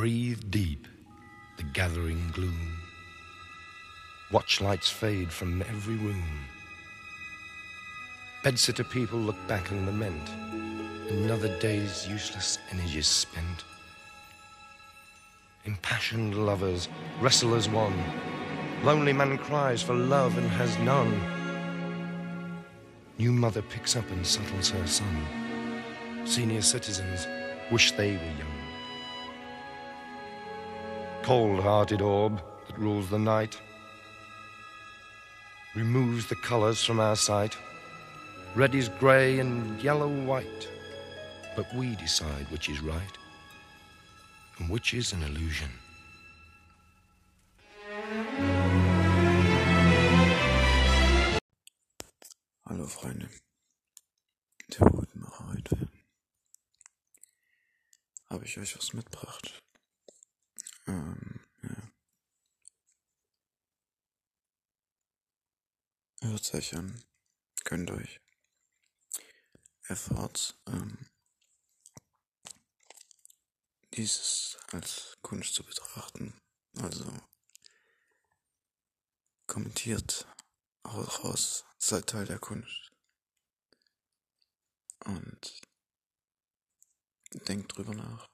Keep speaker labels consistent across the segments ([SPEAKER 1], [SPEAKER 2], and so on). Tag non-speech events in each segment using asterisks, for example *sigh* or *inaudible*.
[SPEAKER 1] Breathe deep the gathering gloom. Watch lights fade from every room. Bedsitter people look back and lament. Another day's useless energy spent. Impassioned lovers wrestle as one. Lonely man cries for love and has none. New mother picks up and settles her son. Senior citizens wish they were young. Cold hearted orb that rules the night removes the colours from our sight. Red is grey and yellow white, but we decide which is right and which is an illusion.
[SPEAKER 2] Hallo Freunde, der Hutmacher heute. Habe ich euch was mitgebracht? Ähm, ja. Hört euch an, könnt euch. Erfahrt, ähm, dieses als Kunst zu betrachten. Also kommentiert auch raus, seid Teil der Kunst. Und denkt drüber nach.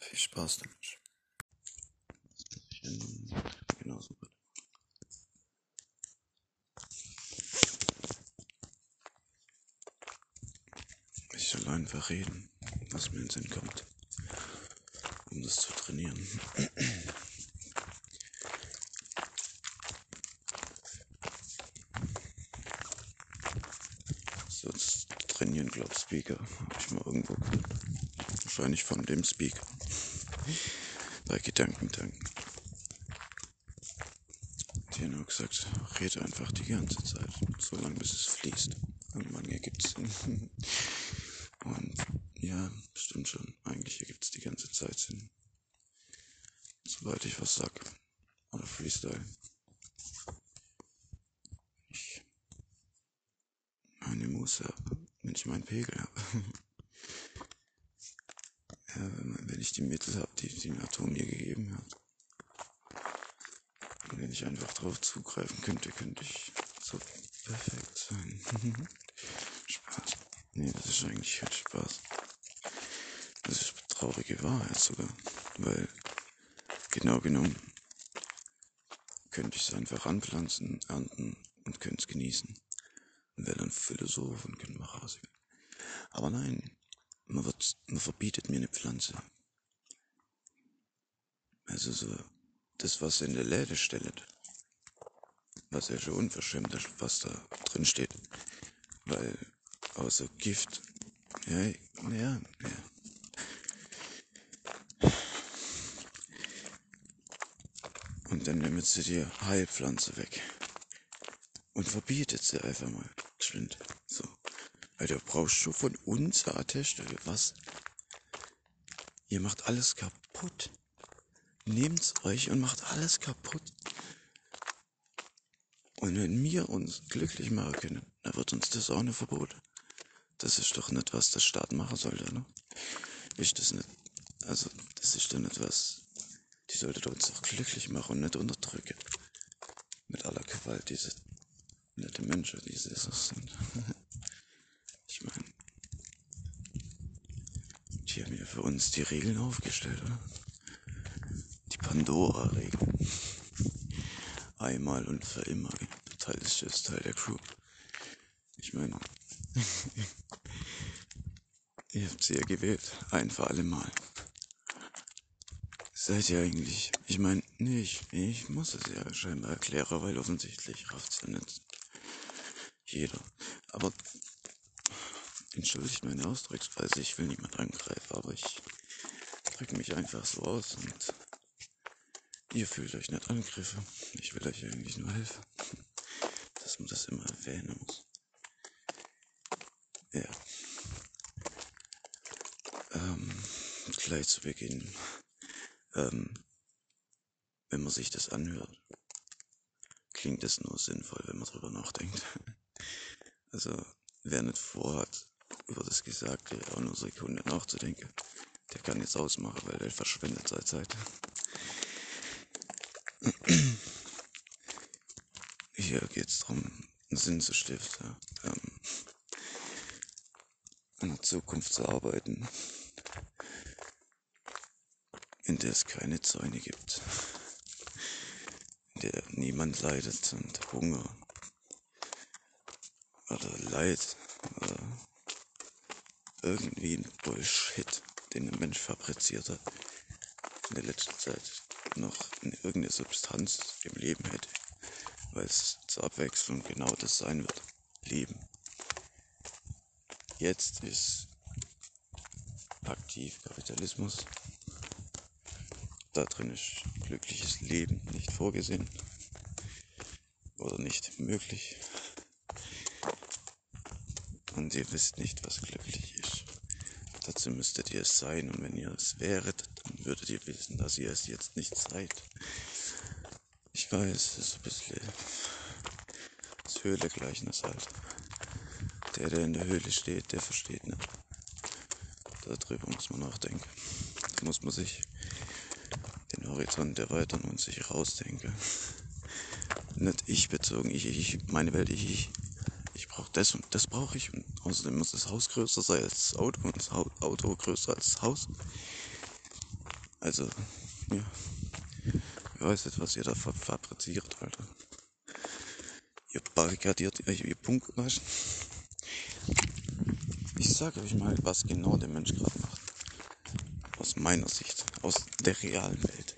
[SPEAKER 2] Viel Spaß damit. Genauso gut. Ich soll einfach reden, was mir in den Sinn kommt, um das zu trainieren. So, Trainieren, glaub Speaker, habe ich mal irgendwo gehört. Wahrscheinlich von dem Speaker. Bei Gedankentanken. Die haben nur gesagt, rede einfach die ganze Zeit, so lange bis es fließt. Irgendwann ergibt es Sinn. *laughs* Und ja, stimmt schon. Eigentlich ergibt es die ganze Zeit Sinn. Sobald ich was sag. Oder Freestyle. Ich meine Muße habe, wenn ich meinen Pegel habe. *laughs* ja, wenn, ich die Mittel habe, die die Natur mir gegeben hat. Und wenn ich einfach drauf zugreifen könnte, könnte ich so perfekt sein. *laughs* Spaß. Nee, das ist eigentlich kein Spaß. Das ist traurige Wahrheit sogar. Weil, genau genommen, könnte ich es einfach anpflanzen, ernten und könnte es genießen. Und wäre dann Philosoph und könnte mal rausgehen. Aber nein, man, wird, man verbietet mir eine Pflanze. Also so, das, was in der Läde stellt, was ja schon unverschämt ist, was da drin steht. Weil außer Gift, ja, ja, ja. Und dann nimmt sie die Heilpflanze weg. Und verbietet sie einfach mal. Geschwind. Du brauchst schon von uns eine Attestelle. Was? Ihr macht alles kaputt. Nehmt's euch und macht alles kaputt. Und wenn wir uns glücklich machen können, dann wird uns das auch nicht verboten. Das ist doch nicht, was der Staat machen sollte, ne? Ist das nicht, also, das ist doch nicht was, die sollte uns doch glücklich machen und nicht unterdrücken. Mit aller Gewalt, diese nette Menschen, die sie so sind. *laughs* ich meine, die haben ja für uns die Regeln aufgestellt, oder? Die Pandora-Regeln. Einmal und für immer. Teil ist jetzt Teil der Crew. Ich meine, *laughs* ihr habt sie ja gewählt. Ein für alle Mal. Seid ihr eigentlich? Ich meine, nee, ich, ich muss es ja scheinbar erklären, weil offensichtlich rafft's ja nicht jeder. Entschuldigt meine Ausdrucksweise, ich will niemand angreifen, aber ich drücke mich einfach so aus und ihr fühlt euch nicht angegriffen. Ich will euch eigentlich nur helfen. Dass man das immer erwähnen muss. Ja. Ähm, gleich zu Beginn. Ähm, wenn man sich das anhört, klingt es nur sinnvoll, wenn man drüber nachdenkt. *laughs* Also, wer nicht vorhat, über das Gesagte auch nur Sekunde nachzudenken. Der kann jetzt ausmachen, weil der verschwendet seit Zeit. Hier geht es darum, Sinn zu stiften, ähm, an der Zukunft zu arbeiten, in der es keine Zäune gibt, in der niemand leidet und Hunger oder Leid irgendwie ein Bullshit, den ein Mensch fabriziert hat, in der letzten Zeit noch irgendeine Substanz im Leben hätte, weil es zur Abwechslung genau das sein wird. Leben. Jetzt ist aktiv Kapitalismus. Da drin ist glückliches Leben nicht vorgesehen oder nicht möglich. Und ihr wisst nicht, was glücklich ist. Dazu müsstet ihr es sein und wenn ihr es wäret, dann würdet ihr wissen, dass ihr es jetzt nicht seid. Ich weiß, es ist ein bisschen das Höhle-Gleichnis halt. Der, der in der Höhle steht, der versteht nicht. Darüber muss man nachdenken. Da muss man sich den Horizont erweitern und sich rausdenken. Nicht ich bezogen, ich, ich, meine Welt, ich, ich. Das und das brauche ich. Und außerdem muss das Haus größer sein als das Auto und das Auto größer als das Haus. Also, ja. Ich weiß nicht, was ihr da fabriziert, Alter. Ihr barrikadiert euch, ihr Punkt, weißt Ich sage euch mal, was genau der Mensch gerade macht. Aus meiner Sicht, aus der realen Welt.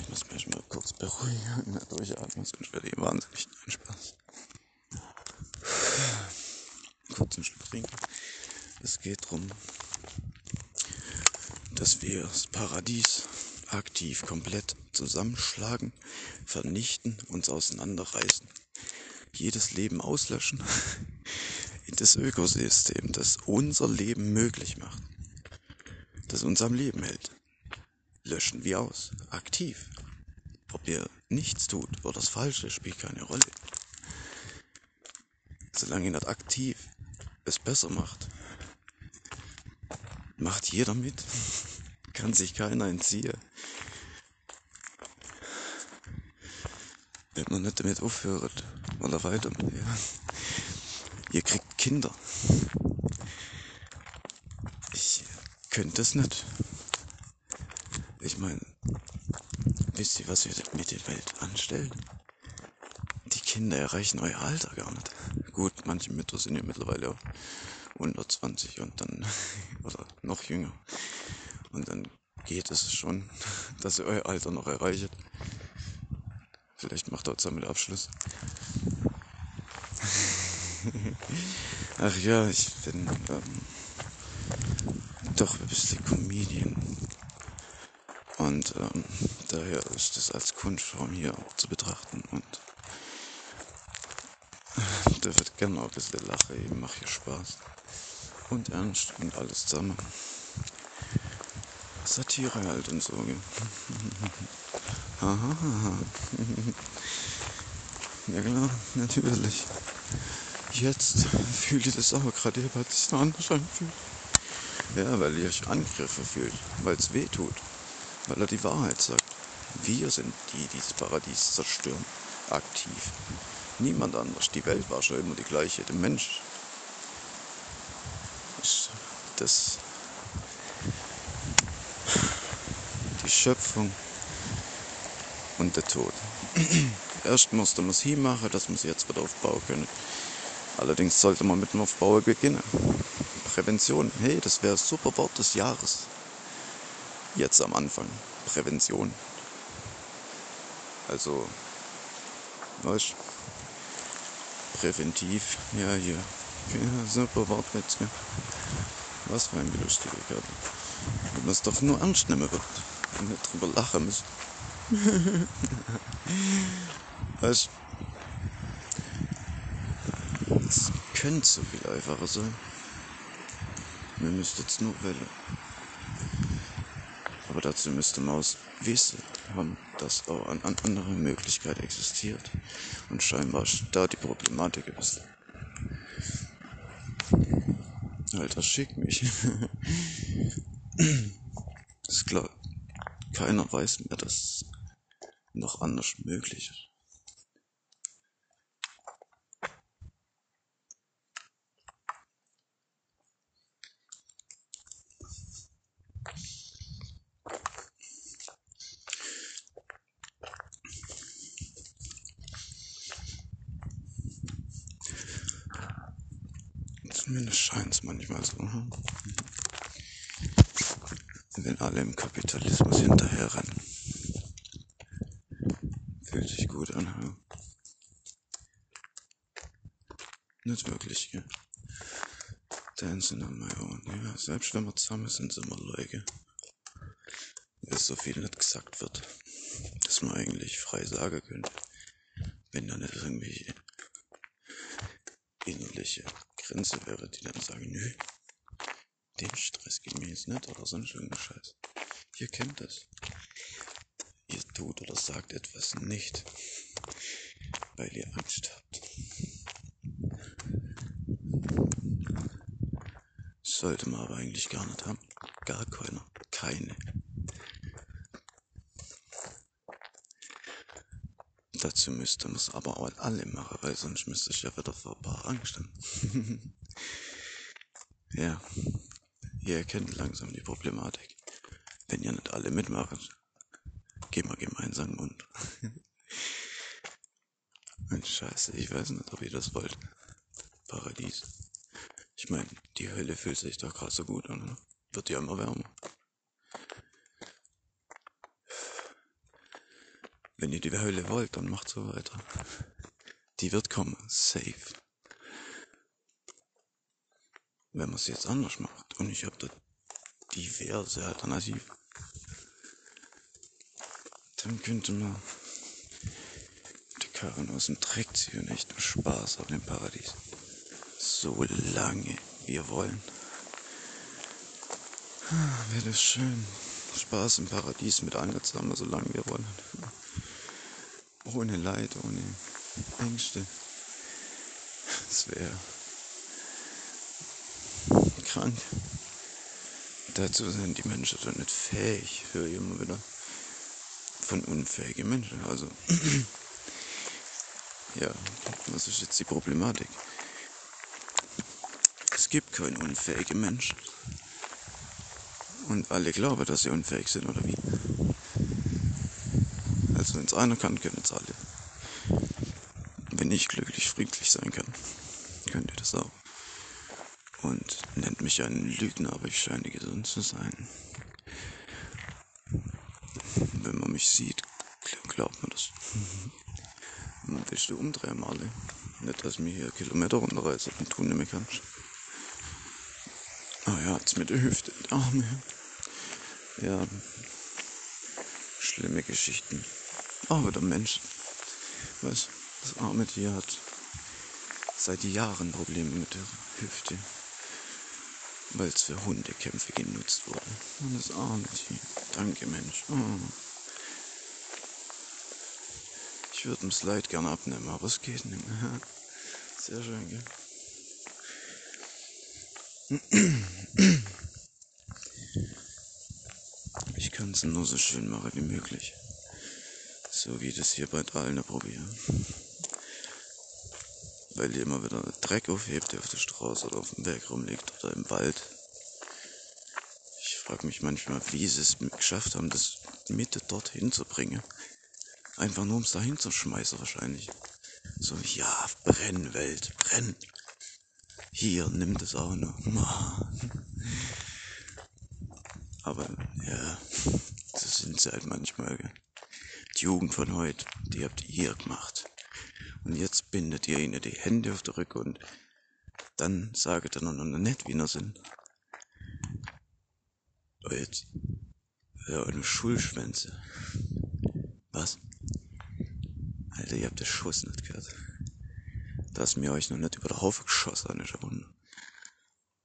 [SPEAKER 2] Ich muss mich mal durchatmen, sonst werde ich wahnsinnig. Nein, Spaß. Kurz einen Schluck trinken. Es geht darum, dass wir das Paradies aktiv komplett zusammenschlagen, vernichten, uns auseinanderreißen, jedes Leben auslöschen, in das Ökosystem, das unser Leben möglich macht, das uns am Leben hält, löschen wir aus, aktiv. Ihr nichts tut oder das Falsche, spielt keine Rolle. Solange ihr nicht aktiv es besser macht, macht jeder mit. Kann sich keiner entziehen. Wenn man nicht damit aufhört oder weiter. Ja. Ihr kriegt Kinder. Ich könnte das nicht. Ich meine, wisst ihr, was wir mit der Welt anstellen? Die Kinder erreichen euer Alter gar nicht. Gut, manche Mütter sind ja mittlerweile auch 120 und dann, *laughs* oder noch jünger. Und dann geht es schon, *laughs* dass ihr euer Alter noch erreicht. Vielleicht macht er zusammen Abschluss. *laughs* Ach ja, ich bin ähm, doch ein bisschen Comedian. Und ähm, daher ist es als Kunstform hier auch zu betrachten. Und äh, da wird gerne auch ein bisschen lachen. Ich mache hier Spaß. Und ernst und alles zusammen. Satire halt und so. *laughs* *laughs* Ja klar, natürlich. Jetzt fühlt ihr das auch gerade, weil es sich noch anders anfühlt. Ja, weil ihr euch Angriffe fühlt, weil es weh tut, weil er die Wahrheit sagt. Wir sind die, die das Paradies zerstören, aktiv. Niemand anders. Die Welt war schon immer die gleiche. Der Mensch ist das die Schöpfung und der Tod. Erst musste man es hinmachen, dass man es jetzt wieder aufbauen können. Allerdings sollte man mit dem Aufbau beginnen. Prävention, hey, das wäre super Wort des Jahres. Jetzt am Anfang. Prävention. Also, weißt präventiv, ja, hier. Ja, super Wortwitz, ja. Was für ein belustiger Kerl. Wenn man es doch nur ernst nehmen wird und nicht drüber lachen müssen. *laughs* weißt es könnte so viel einfacher sein. Wir müssten jetzt nur wählen. Aber dazu müsste man aus wissen haben, dass auch eine andere Möglichkeit existiert. Und scheinbar da die Problematik ist. Alter, schick mich. *laughs* ist klar, keiner weiß mehr, dass noch anders möglich ist. Es manchmal so. Hm? Wenn alle im Kapitalismus hinterher rennen. Fühlt sich gut an. Hm? Nicht wirklich, gell? Dancing on my own. Ja, selbst wenn wir zusammen sind, sind wir Leute. Weil so viel nicht gesagt wird, dass man eigentlich frei sagen könnte. Wenn da nicht irgendwelche innerliche Grenze wäre, die dann sagen, nö, den Stress gemäß nicht oder sonst irgendein Scheiß. Ihr kennt das. Ihr tut oder sagt etwas nicht, weil ihr Angst habt. Sollte man aber eigentlich gar nicht haben. Gar keiner. Keine. Dazu müsste man es aber auch alle machen, weil sonst müsste ich ja wieder vor ein paar Angst haben. *laughs* ja, ihr erkennt langsam die Problematik. Wenn ihr nicht alle mitmachen, gehen wir gemeinsam Mund. *laughs* Mensch, scheiße, ich weiß nicht, ob ihr das wollt. Paradies. Ich meine, die Hölle fühlt sich doch gerade so gut an? Wird ja immer wärmer. Wenn ihr die Hölle wollt, dann macht so weiter. Die wird kommen, safe. Wenn man es jetzt anders macht und ich diverse Alternativen, dann könnte man die Karren aus dem Dreck ziehen und echt Spaß haben im Paradies. So lange wir wollen. Wäre das schön. Spaß im Paradies mit allen zusammen, solange wir wollen. Ohne Leid, ohne Ängste. Das wäre krank. Dazu sind die Menschen dann nicht fähig. Ich höre immer wieder von unfähigen Menschen. Also, *clears throat* ja, was ist jetzt die Problematik? Es gibt keinen unfähigen Menschen. Und alle glauben, dass sie unfähig sind, oder wie? Also wenn es einer kann, können es alle. Wenn ich glücklich, friedlich sein kann, könnt ihr das auch. Und nennt mich einen Lügner, aber ich scheine gesund zu sein. Wenn man mich sieht, glaubt man das. Willst du umdrehen, Marley? Nicht, dass mir hier Kilometer runterreiße und tun nicht mehr kannst. Ah ja, jetzt mit der Hüfte, die Arme. Ja, schlimme Geschichten. Aber der Mensch, was, das arme Tier hat seit Jahren Probleme mit der Hüfte, weil es für Hundekämpfe genutzt wurde. Und das arme Tier. Danke, Mensch. Oh. Ich würde ihm das Leid gerne abnehmen, aber es geht nicht mehr. *laughs* Sehr schön, gell? Ich kann es nur so schön machen wie möglich. So wie das hier bei allen probieren. Weil ihr immer wieder Dreck aufhebt, der auf der Straße oder auf dem Berg rumliegt oder im Wald. Ich frage mich manchmal, wie sie es geschafft haben, das Mitte dorthin zu bringen. Einfach nur um es dahin zu schmeißen wahrscheinlich. So, ja, brenn, Welt, brenn. Hier, nimm das auch noch. *laughs* Aber ja, das sind sie halt manchmal. Die Jugend von heute, die habt ihr gemacht. Und jetzt bindet ihr ihnen die Hände auf den Rücken und dann sagt ihr noch nicht, wie wir sind. Und jetzt, ja, eine Schulschwänze. Was? Alter, ihr habt den Schuss nicht gehört. Dass mir euch noch nicht über den Haufen geschossen ist Wunder.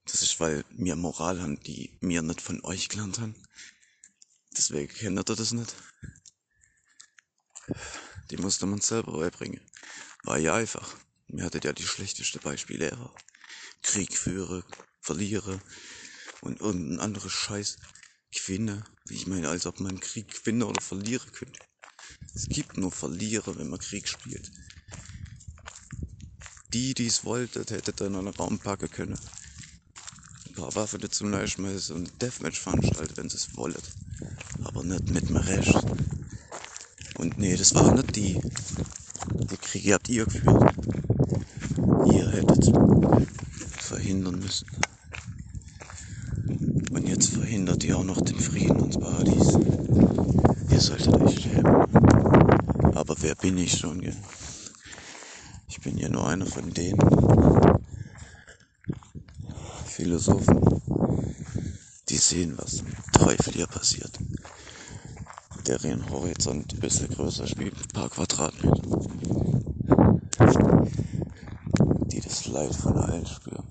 [SPEAKER 2] Das ist, weil wir Moral haben, die mir nicht von euch gelernt haben. Deswegen kennt ihr das nicht. Die musste man selber beibringen. War ja einfach. Mir hattet ja die schlechteste Beispiele. Krieg führen, verliere und irgendein anderes Scheiß gewinne. Ich meine, als ob man Krieg gewinne oder verliere könnte. Es gibt nur Verlierer, wenn man Krieg spielt. Die, die es wollten, hätte dann einen Raum packen können. Ein paar Waffen dazu schmeißen und Deathmatch veranstalten, wenn sie es wollen. Aber nicht mit mir recht. Und nee, das waren nicht die. Die Kriege habt ihr geführt. Ihr hättet verhindern müssen. Und jetzt verhindert ihr auch noch den Frieden ins Paradies. Ihr solltet euch schämen. Aber wer bin ich schon, gell? Ich bin ja nur einer von denen Philosophen, die sehen, was zum Teufel hier passiert. Deren Horizont ein bisschen größer spielt, ein paar Quadratmeter. Die das Leid von allen spüren.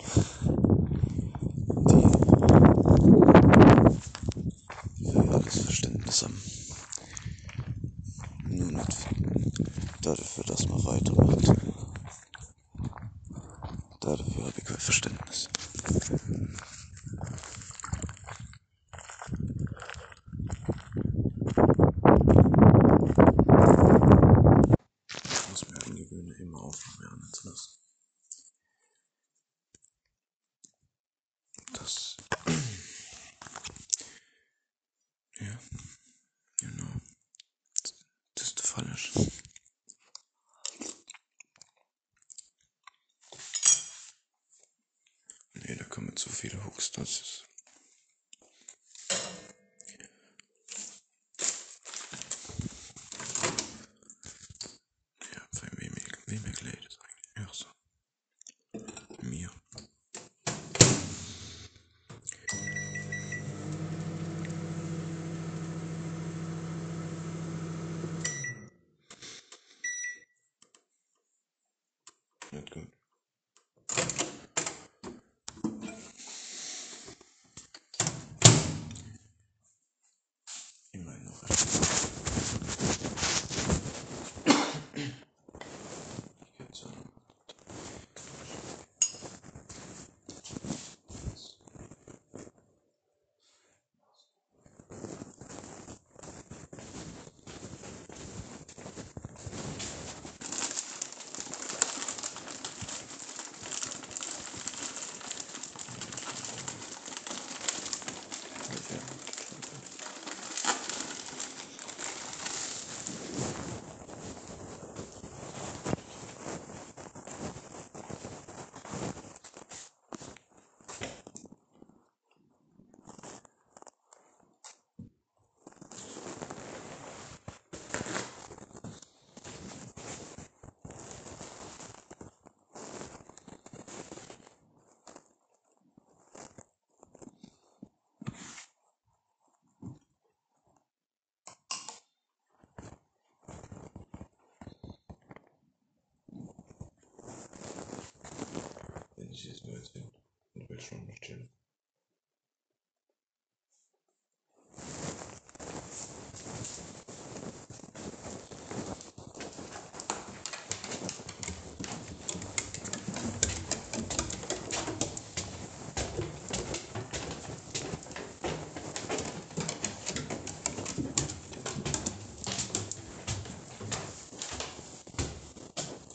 [SPEAKER 2] Wenn ich jetzt nur erzählen und du willst schon noch chillen.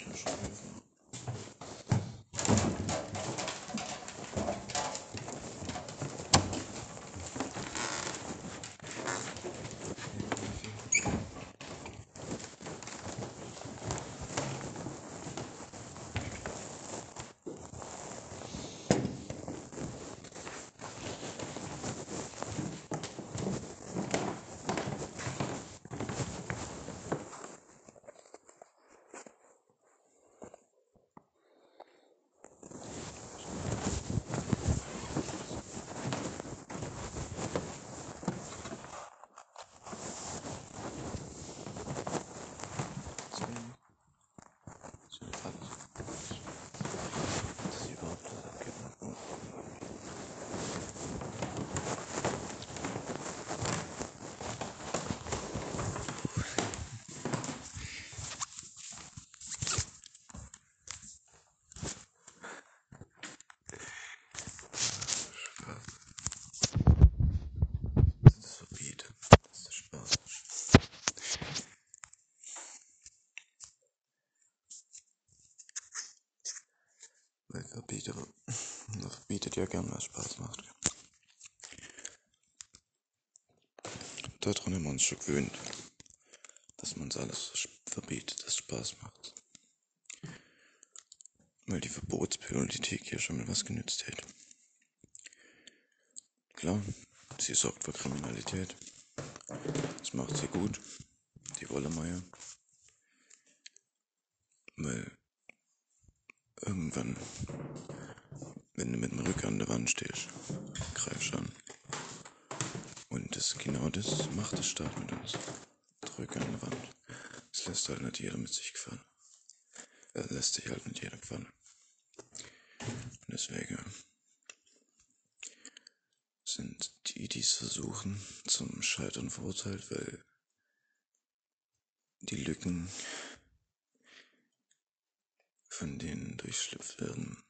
[SPEAKER 2] Ja, schon helfen. Deswegen ist ja alles. Das ist überhaupt das abgeht. Weil Verbieter, man verbietet ja gern, was Spaß macht. Daran haben wir uns schon gewöhnt, dass man uns alles verbietet, das Spaß macht. Weil die Verbotspolitik hier schon mal was genützt hätte. Klar, sie sorgt für Kriminalität. Das macht sie gut. Die Wollemeier. Weil irgendwann, wenn du mit dem Rücken an der Wand stehst, greifst an. Und das genau das macht der Staat mit uns. Drück an der Wand. Das lässt halt nicht jeder mit sich gefallen. Er lässt sich halt nicht jeder gefallen. Und deswegen sind die, die es versuchen, zum Scheitern verurteilt, weil die Lücken von denen durchschlüpft werden.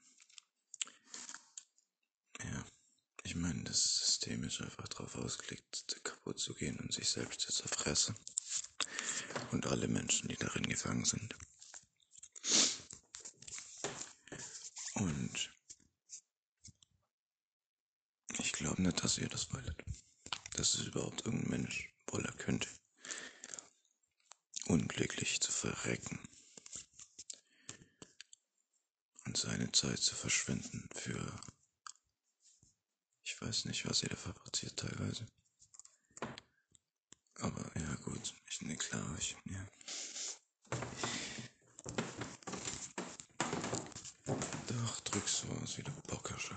[SPEAKER 2] Ja, ich meine, das System ist einfach darauf ausgelegt, kaputt zu gehen und sich selbst zu zerfressen. Und alle Menschen, die darin gefangen sind. Und ich glaube nicht, dass ihr das wollt. Dass es überhaupt irgendein Mensch wollen könnte. Unglücklich zu verrecken und seine Zeit zu verschwenden für ich weiß nicht, was ihr da fabriziert teilweise. Aber gut, ich ne klar, ich ja. Doch, drückst so aus wie der Bockersch,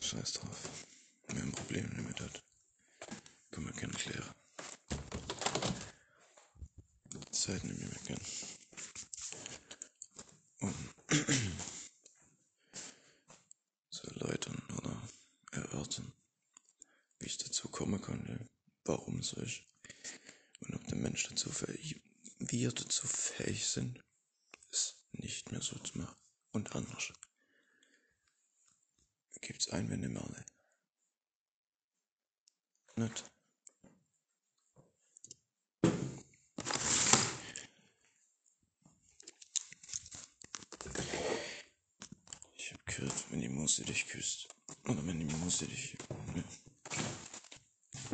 [SPEAKER 2] Scheiß drauf. Wenn ein Problem damit hat, können wir gerne klären. Zeit nehmen wir gern. Um zu erläutern oder erörtern, wie ich dazu kommen konnte, warum so ist und ob der Mensch dazu fähig, wir dazu fähig sind, es nicht mehr so zu machen und anders. Gibt's Einwände, Merle? Nicht? Ich hab gehört, wenn die Muse dich küsst, oder wenn die Muse dich, ne,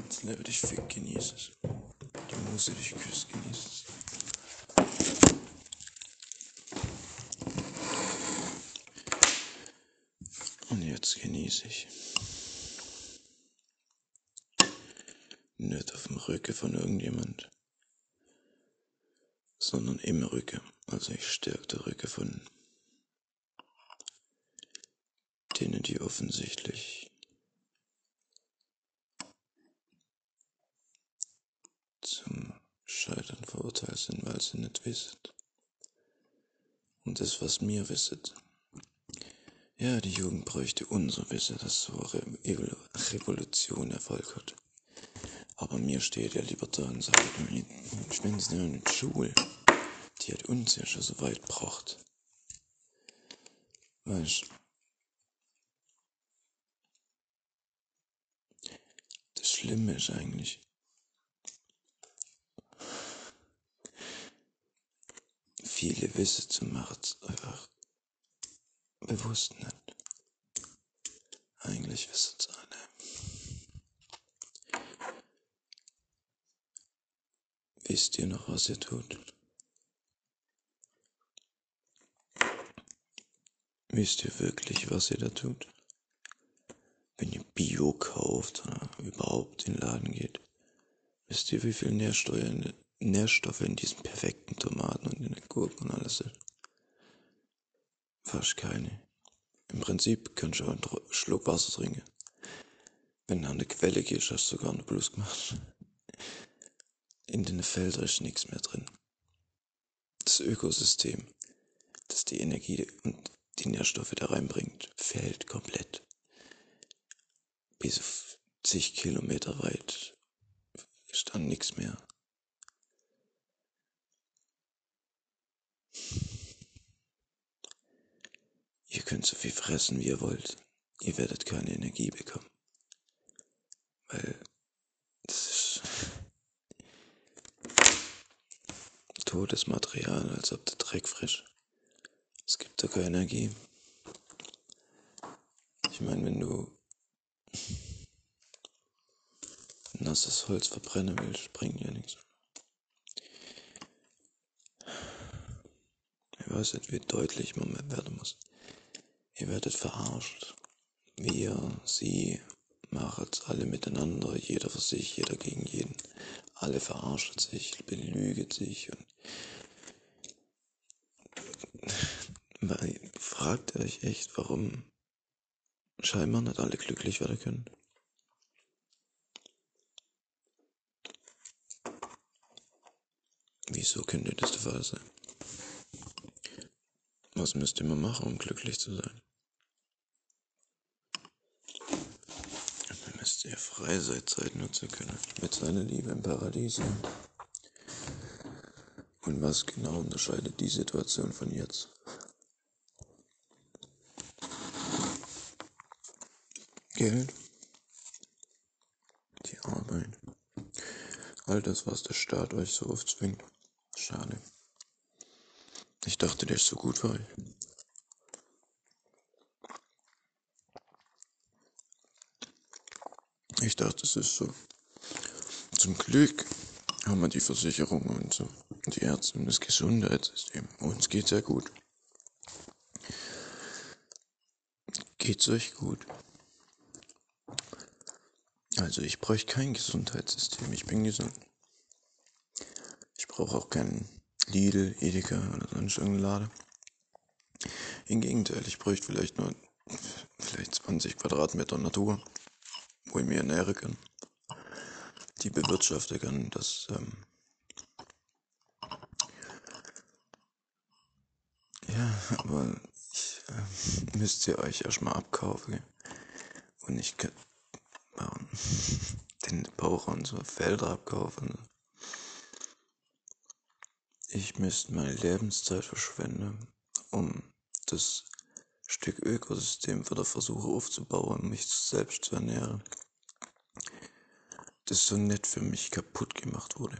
[SPEAKER 2] das Leben dich fickt, genieß es. Die Muse dich küsst, genieß es. Und ich. Nicht auf dem Rücken von irgendjemand, sondern im Rücken. Also ich stärke den Rücken von denen, die offensichtlich zum Scheitern verurteilt sind, weil sie nicht wissen. Und das, was mir wisset. Ja, die Jugend bräuchte unser Wissen, dass so eine Re Revolution Erfolg hat. Aber mir steht ja lieber da und sagt, ich bin ja nicht Schule. Die hat uns ja schon so weit gebracht. Weißt Das Schlimme ist eigentlich, viele wissen zu machen, einfach bewusst nicht. Eigentlich wissen es alle. Wisst ihr noch, was ihr tut? Wisst ihr wirklich, was ihr da tut? Wenn ihr Bio kauft oder überhaupt in den Laden geht, wisst ihr, wie viel Nährstoffe in, Nährstoffe in diesen perfekten Tomaten und in den Gurken und alles sind? Fast keine. Im Prinzip kannst du einen Schluck Wasser trinken. Wenn du an die Quelle gehst, hast du sogar eine Plus gemacht. In den Feldern ist nichts mehr drin. Das Ökosystem, das die Energie und die Nährstoffe da reinbringt, fehlt komplett. Bis zig Kilometer weit ist dann nichts mehr. Ihr könnt so viel fressen, wie ihr wollt. Ihr werdet keine Energie bekommen. Weil das ist totes Material, als ob der Dreck frisch. Es gibt da keine Energie. Ich meine, wenn du nasses Holz verbrennen willst, bringt ja nichts. Ich weiß nicht, wie deutlich man werden muss. Ihr werdet verarscht. Wir, sie, machen's alle miteinander, jeder für sich, jeder gegen jeden. Alle verarschen sich, belügen sich und *laughs* fragt euch echt, warum scheinbar nicht alle glücklich werden können? Wieso könnte das der Fall sein? Was müsste man machen, um glücklich zu sein? Man müsste ja Freizeitzeit nutzen können, mit seiner Liebe im Paradies. Und was genau unterscheidet die Situation von jetzt? Geld, die Arbeit, all das, was der Staat euch so oft zwingt. Schade. Ich dachte, der ist so gut für euch. Ich dachte, es ist so. Zum Glück haben wir die Versicherung und so, die Ärzte und das Gesundheitssystem. Uns geht's ja gut. Geht's euch gut? Also ich bräuchte kein Gesundheitssystem. Ich bin gesund. Ich brauche auch keinen Lidl, Edeka oder sonst irgendeinen Lade. Im Gegenteil, ich bräuchte vielleicht nur vielleicht 20 Quadratmeter Natur, wo ich mir ernähren kann. Die bewirtschaften kann, das ähm ja, aber ich äh, müsst ihr euch erstmal abkaufen. Und ich kann den Bauern so Felder abkaufen. Ich müsste meine Lebenszeit verschwenden, um das Stück Ökosystem wieder versuche aufzubauen, mich selbst zu ernähren. Das so nett für mich kaputt gemacht wurde.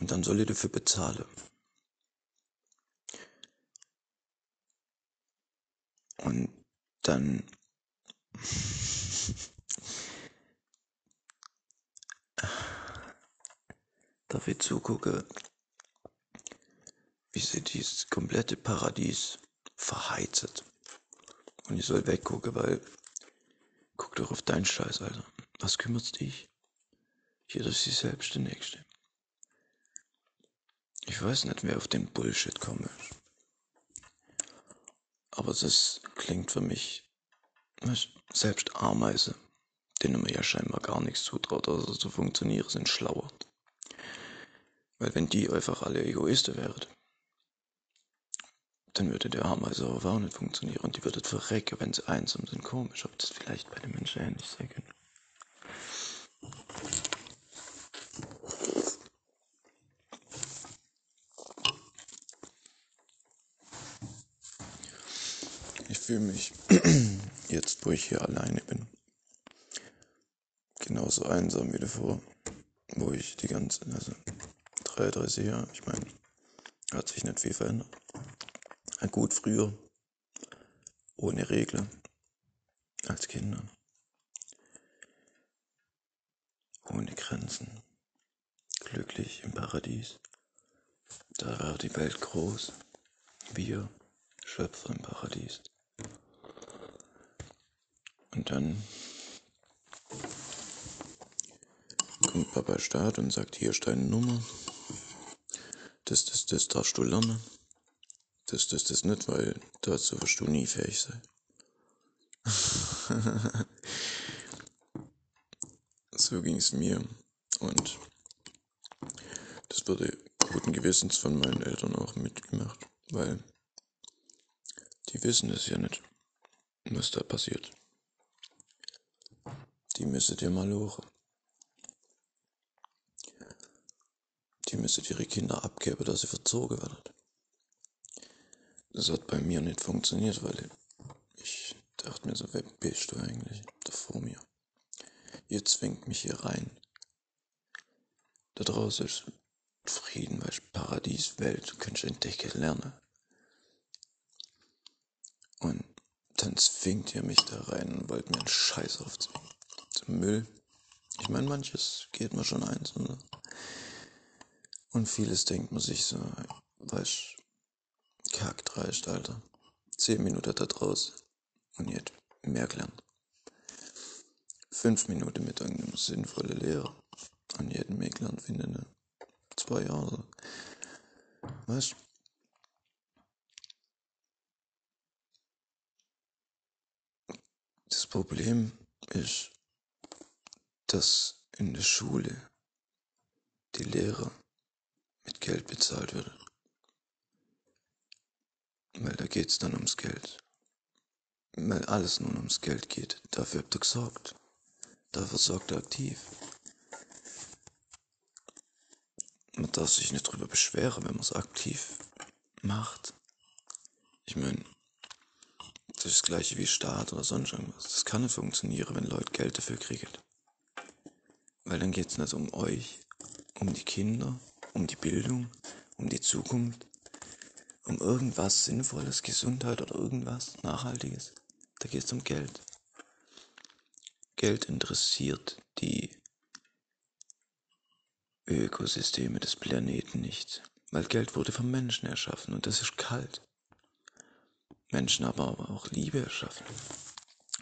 [SPEAKER 2] Und dann soll ich dafür bezahlen. Und dann darf ich zugucken, wie sie dieses komplette Paradies verheizt. Und ich soll weggucken, weil guck doch auf deinen Scheiß, Alter. Was kümmert's dich? Jeder ist sich selbst der Nächste. Ich weiß nicht, wer auf den Bullshit kommt. Aber das klingt für mich, selbst Ameise, denen man ja scheinbar gar nichts zutraut, außer zu funktionieren, sind schlauer. Weil wenn die einfach alle Egoisten wären, dann würde der Ameise aber auch nicht funktionieren und die würde verrecken, wenn sie einsam sind. Komisch, ob das vielleicht bei den Menschen ähnlich sein könnte. Ich fühle mich *clears throat* jetzt, wo ich hier alleine bin, genauso einsam wie davor, wo ich die ganze, also 33 Jahre, ich meine, hat sich nicht viel verändert. Gut früher, ohne Regeln, als Kinder, ohne Grenzen, glücklich im Paradies. Da war die Welt groß, wir Schöpfer im Paradies. Und dann kommt Papa Staat und sagt, hier ist deine Nummer. Das, das, das darfst du lernen. Das, das, das nicht, weil dazu wirst du nie fähig sein. *laughs* so ging es mir. Und das wurde guten Gewissens von meinen Eltern auch mitgemacht, weil die wissen es ja nicht, was da passiert. Die müsstet ihr mal hoch. Die müsstet ihre Kinder abgeben, dass sie verzogen werden. Das hat bei mir nicht funktioniert, weil ich dachte mir so, wer bist du eigentlich da vor mir? Ihr zwingt mich hier rein. Da draußen ist Frieden, weil Paradieswelt, du könntest entdecken, lernen. Und dann zwingt ihr mich da rein und wollt mir einen Scheiß aufzwingen. Zum Müll. Ich meine, manches geht mir schon eins. Ne? Und vieles denkt man sich so, weißt kackdreist, Alter. Zehn Minuten da draußen und jetzt mehr gelernt. Fünf Minuten mit irgendeinem sinnvollen Lehrer an jedem mehr gelernt finde, ne? Zwei Jahre. Weißt Das Problem ist, dass in der Schule die Lehrer mit Geld bezahlt werden. Weil da geht's dann ums Geld. Weil alles nun ums Geld geht. Dafür habt ihr gesorgt. Dafür sorgt er aktiv. Man darf sich nicht drüber beschweren, wenn man es aktiv macht. Ich meine, das ist das gleiche wie Staat oder sonst irgendwas. Das kann nicht funktionieren, wenn Leute Geld dafür kriegen. Weil dann geht es nicht um euch, um die Kinder, um die Bildung, um die Zukunft, um irgendwas Sinnvolles, Gesundheit oder irgendwas Nachhaltiges. Da geht es um Geld. Geld interessiert die Ökosysteme des Planeten nicht, weil Geld wurde vom Menschen erschaffen und das ist kalt. Menschen aber, auch Liebe erschaffen.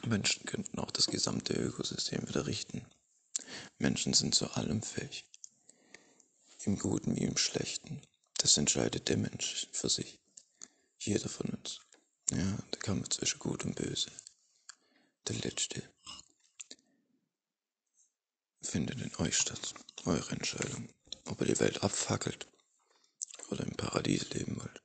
[SPEAKER 2] Menschen könnten auch das gesamte Ökosystem wieder richten. Menschen sind zu allem fähig. Im Guten wie im Schlechten. Das entscheidet der Mensch für sich. Jeder von uns. Ja, der Kampf zwischen Gut und Böse. Der letzte findet in euch statt. Eure Entscheidung. Ob ihr die Welt abfackelt oder im Paradies leben wollt.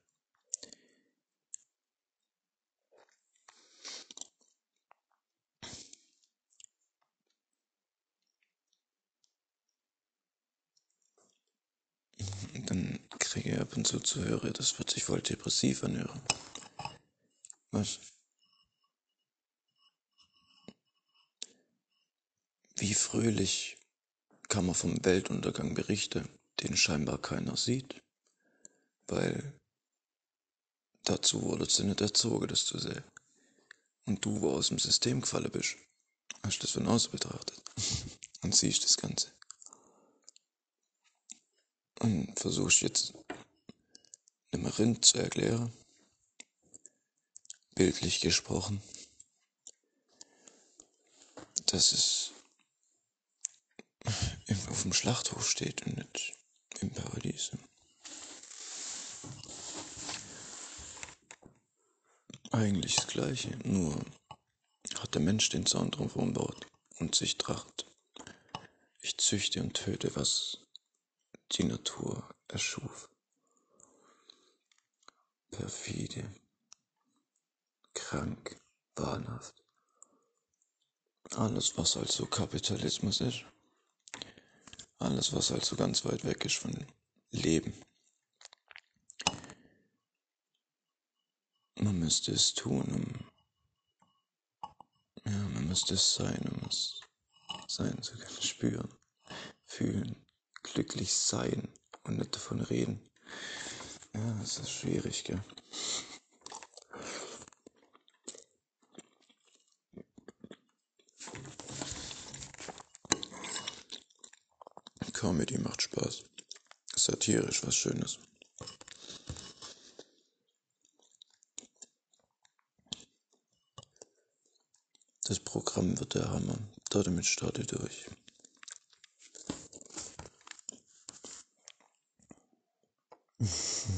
[SPEAKER 2] dann kriege ab und zu zu hören, das wird sich voll depressiv anhören. Was? Wie fröhlich kann man vom Weltuntergang berichten, den scheinbar keiner sieht, weil dazu wurde sie nicht erzogen, das zu sehen. Und du, wo aus dem System gefallen bist, hast das von außen betrachtet *laughs* und siehst das Ganze und versuchst jetzt einem Rind zu erklären, bildlich gesprochen, dass es auf dem Schlachthof steht und nicht im Paradies. Eigentlich das Gleiche, nur hat der Mensch den Zaun drum umbaut und sich tracht. Ich züchte und töte, was die Natur erschuf. Perfide, krank, wahnhaft. Alles, was also Kapitalismus ist. Alles, was also ganz weit weg ist von Leben. Man müsste es tun, um. Ja, man müsste es sein, um es sein zu können, spüren, fühlen glücklich sein und nicht davon reden. Ja, das ist schwierig, gell? Comedy macht Spaß. Satirisch was Schönes. Das Programm wird der Hammer. Damit startet durch.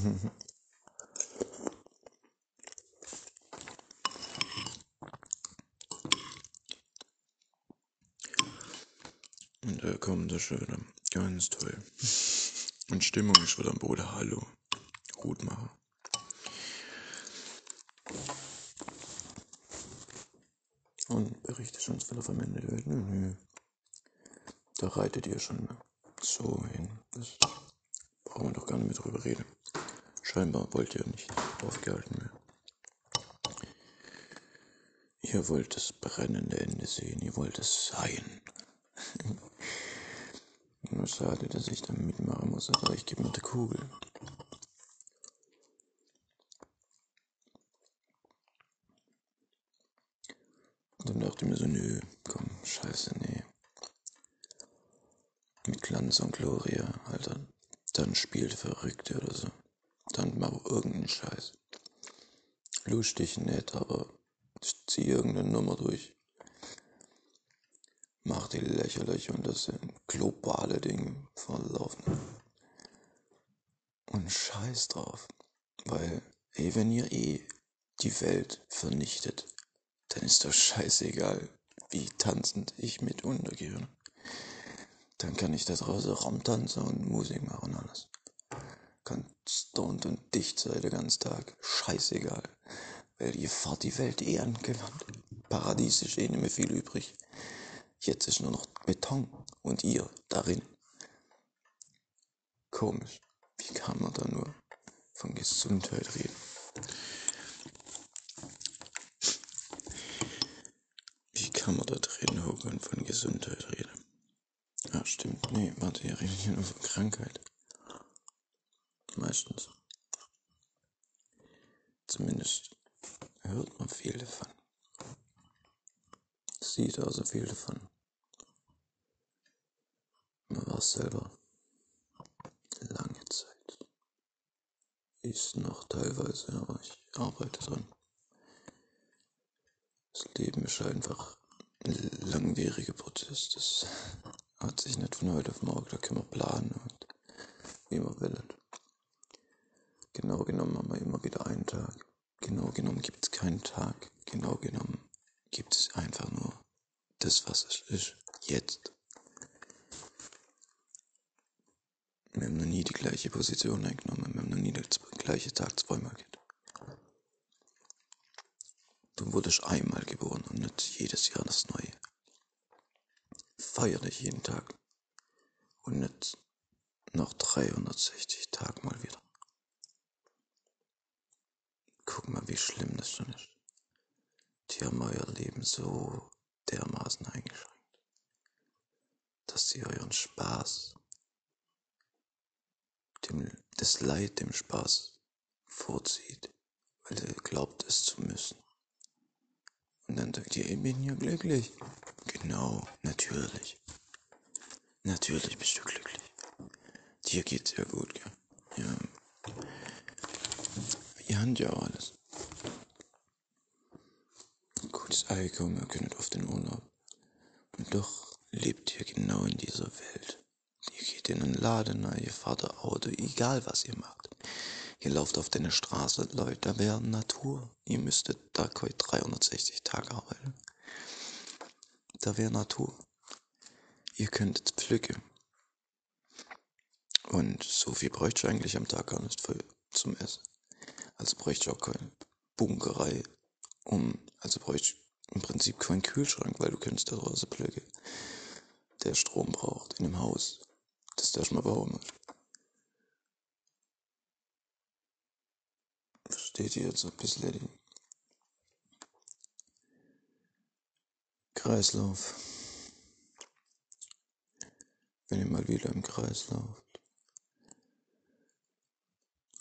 [SPEAKER 2] *laughs* Und da kommt der Schöne. Ganz toll. Und Stimmung ist wieder am Boden. Hallo. Hutmacher. Und berichtet uns wieder der Welt. Nö, nö. Da reitet ihr schon so hin. Das brauchen wir doch gar nicht mehr drüber reden. Scheinbar wollt ihr nicht aufgehalten werden. Ihr wollt das brennende Ende sehen, ihr wollt es sein. *laughs* Nur schade, dass ich da mitmachen muss, aber ich gebe mir die Kugel. Und dann dachte ich mir so, nö, komm, scheiße, nee. Mit Glanz und Gloria, Alter. Dann spielt Verrückte oder so. Lustig nett, aber ich zieh irgendeine Nummer durch. Mach die lächerlich und das sind globale Dinge verlaufen. Und scheiß drauf. Weil, ey, wenn ihr eh die Welt vernichtet, dann ist doch scheißegal, wie tanzend ich mit untergehe. Dann kann ich da draußen rumtanzen und Musik machen und alles. Kann stoned und dicht sein den ganzen Tag. Scheißegal. Weil ihr fahrt die Welt eh angelangt. Paradies ist eh nicht mehr viel übrig. Jetzt ist nur noch Beton und ihr darin. Komisch. Wie kann man da nur von Gesundheit reden? Wie kann man da drin hocken von Gesundheit reden? Ja, stimmt. Nee, warte, ihr redet hier nur von Krankheit. Meistens. Zumindest hört man viel davon. Sieht also viel davon. Man war selber lange Zeit. Ist noch teilweise, aber ich arbeite dran. Das Leben ist einfach ein langwieriger Prozess. Das hat sich nicht von heute auf morgen, da können wir planen und wie man will. Genau genommen haben wir immer wieder einen Tag. Genau genommen gibt es keinen Tag. Genau genommen gibt es einfach nur das, was es ist. Jetzt. Wir haben noch nie die gleiche Position eingenommen. Wir haben noch nie den gleichen Tag zweimal gehabt. Du wurdest einmal geboren und nicht jedes Jahr das Neue. Feier dich jeden Tag und nicht noch 360 Tage mal wieder. Guck mal, wie schlimm das schon ist. Die haben euer Leben so dermaßen eingeschränkt, dass sie euren Spaß dem, das Leid dem Spaß vorzieht, weil ihr glaubt es zu müssen. Und dann sagt ihr, ich bin ja glücklich. Genau, natürlich. Natürlich bist du glücklich. Dir geht's ja gut, gell? Ja. Ihr habt ja auch alles. Gutes Einkommen, ihr könnt auf den Urlaub. Und doch lebt ihr genau in dieser Welt. Ihr geht in einen Laden, ihr fahrt ein Auto, egal was ihr macht. Ihr lauft auf deine Straße, Leute, da wäre Natur. Ihr müsstet da heute 360 Tage arbeiten. Da wäre Natur. Ihr könntet pflücken. Und so viel bräuchte ich eigentlich am Tag gar nicht für, zum Essen. Also bräuchte ich auch keine Bunkerei, um, also bräuchte ich im Prinzip keinen Kühlschrank, weil du könntest da draußen pflücken, der Strom braucht in dem Haus. Das darf man bauen. Versteht ihr jetzt ein bisschen den Kreislauf? Wenn ihr mal wieder im Kreis lauft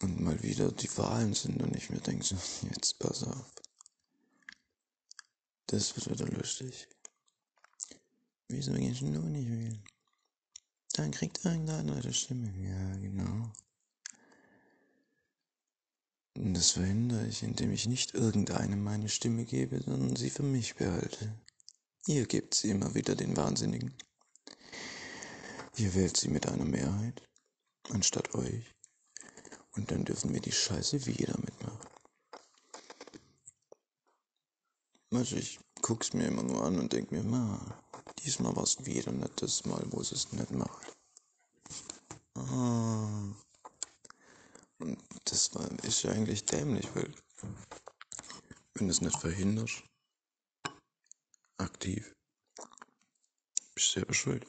[SPEAKER 2] und mal wieder die Wahlen sind und ich mir denke so, *laughs* jetzt pass auf. Das wird wieder lustig. Wieso gehst du nur nicht wählen? Dann kriegt irgendeiner eine Stimme. Ja, genau. Und das verhindere ich, indem ich nicht irgendeinem meine Stimme gebe, sondern sie für mich behalte. Ihr gebt sie immer wieder den Wahnsinnigen. Ihr wählt sie mit einer Mehrheit, anstatt euch. Und dann dürfen wir die Scheiße wieder mitmachen. Also ich guck's mir immer nur an und denk mir, na, diesmal war's wieder nicht das Mal, wo es es nicht macht. Ah. Und das war, ist ja eigentlich dämlich, weil wenn du es nicht verhinderst, aktiv, bist du selber schuld.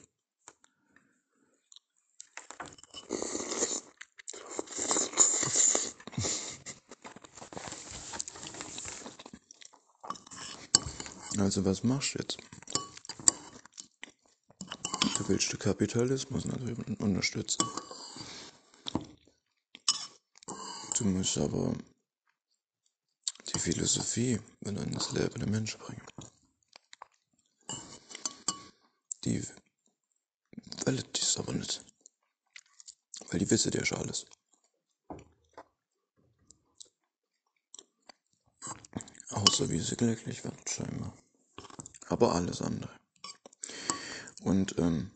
[SPEAKER 2] Also was machst du jetzt? Du willst den Kapitalismus natürlich unterstützen. Du musst aber die Philosophie in das Leben der Menschen bringen. Die wollen dies aber nicht. Weil die wissen ja schon alles. Außer wie sie glücklich werden, scheinbar. Aber alles andere. Und, ähm,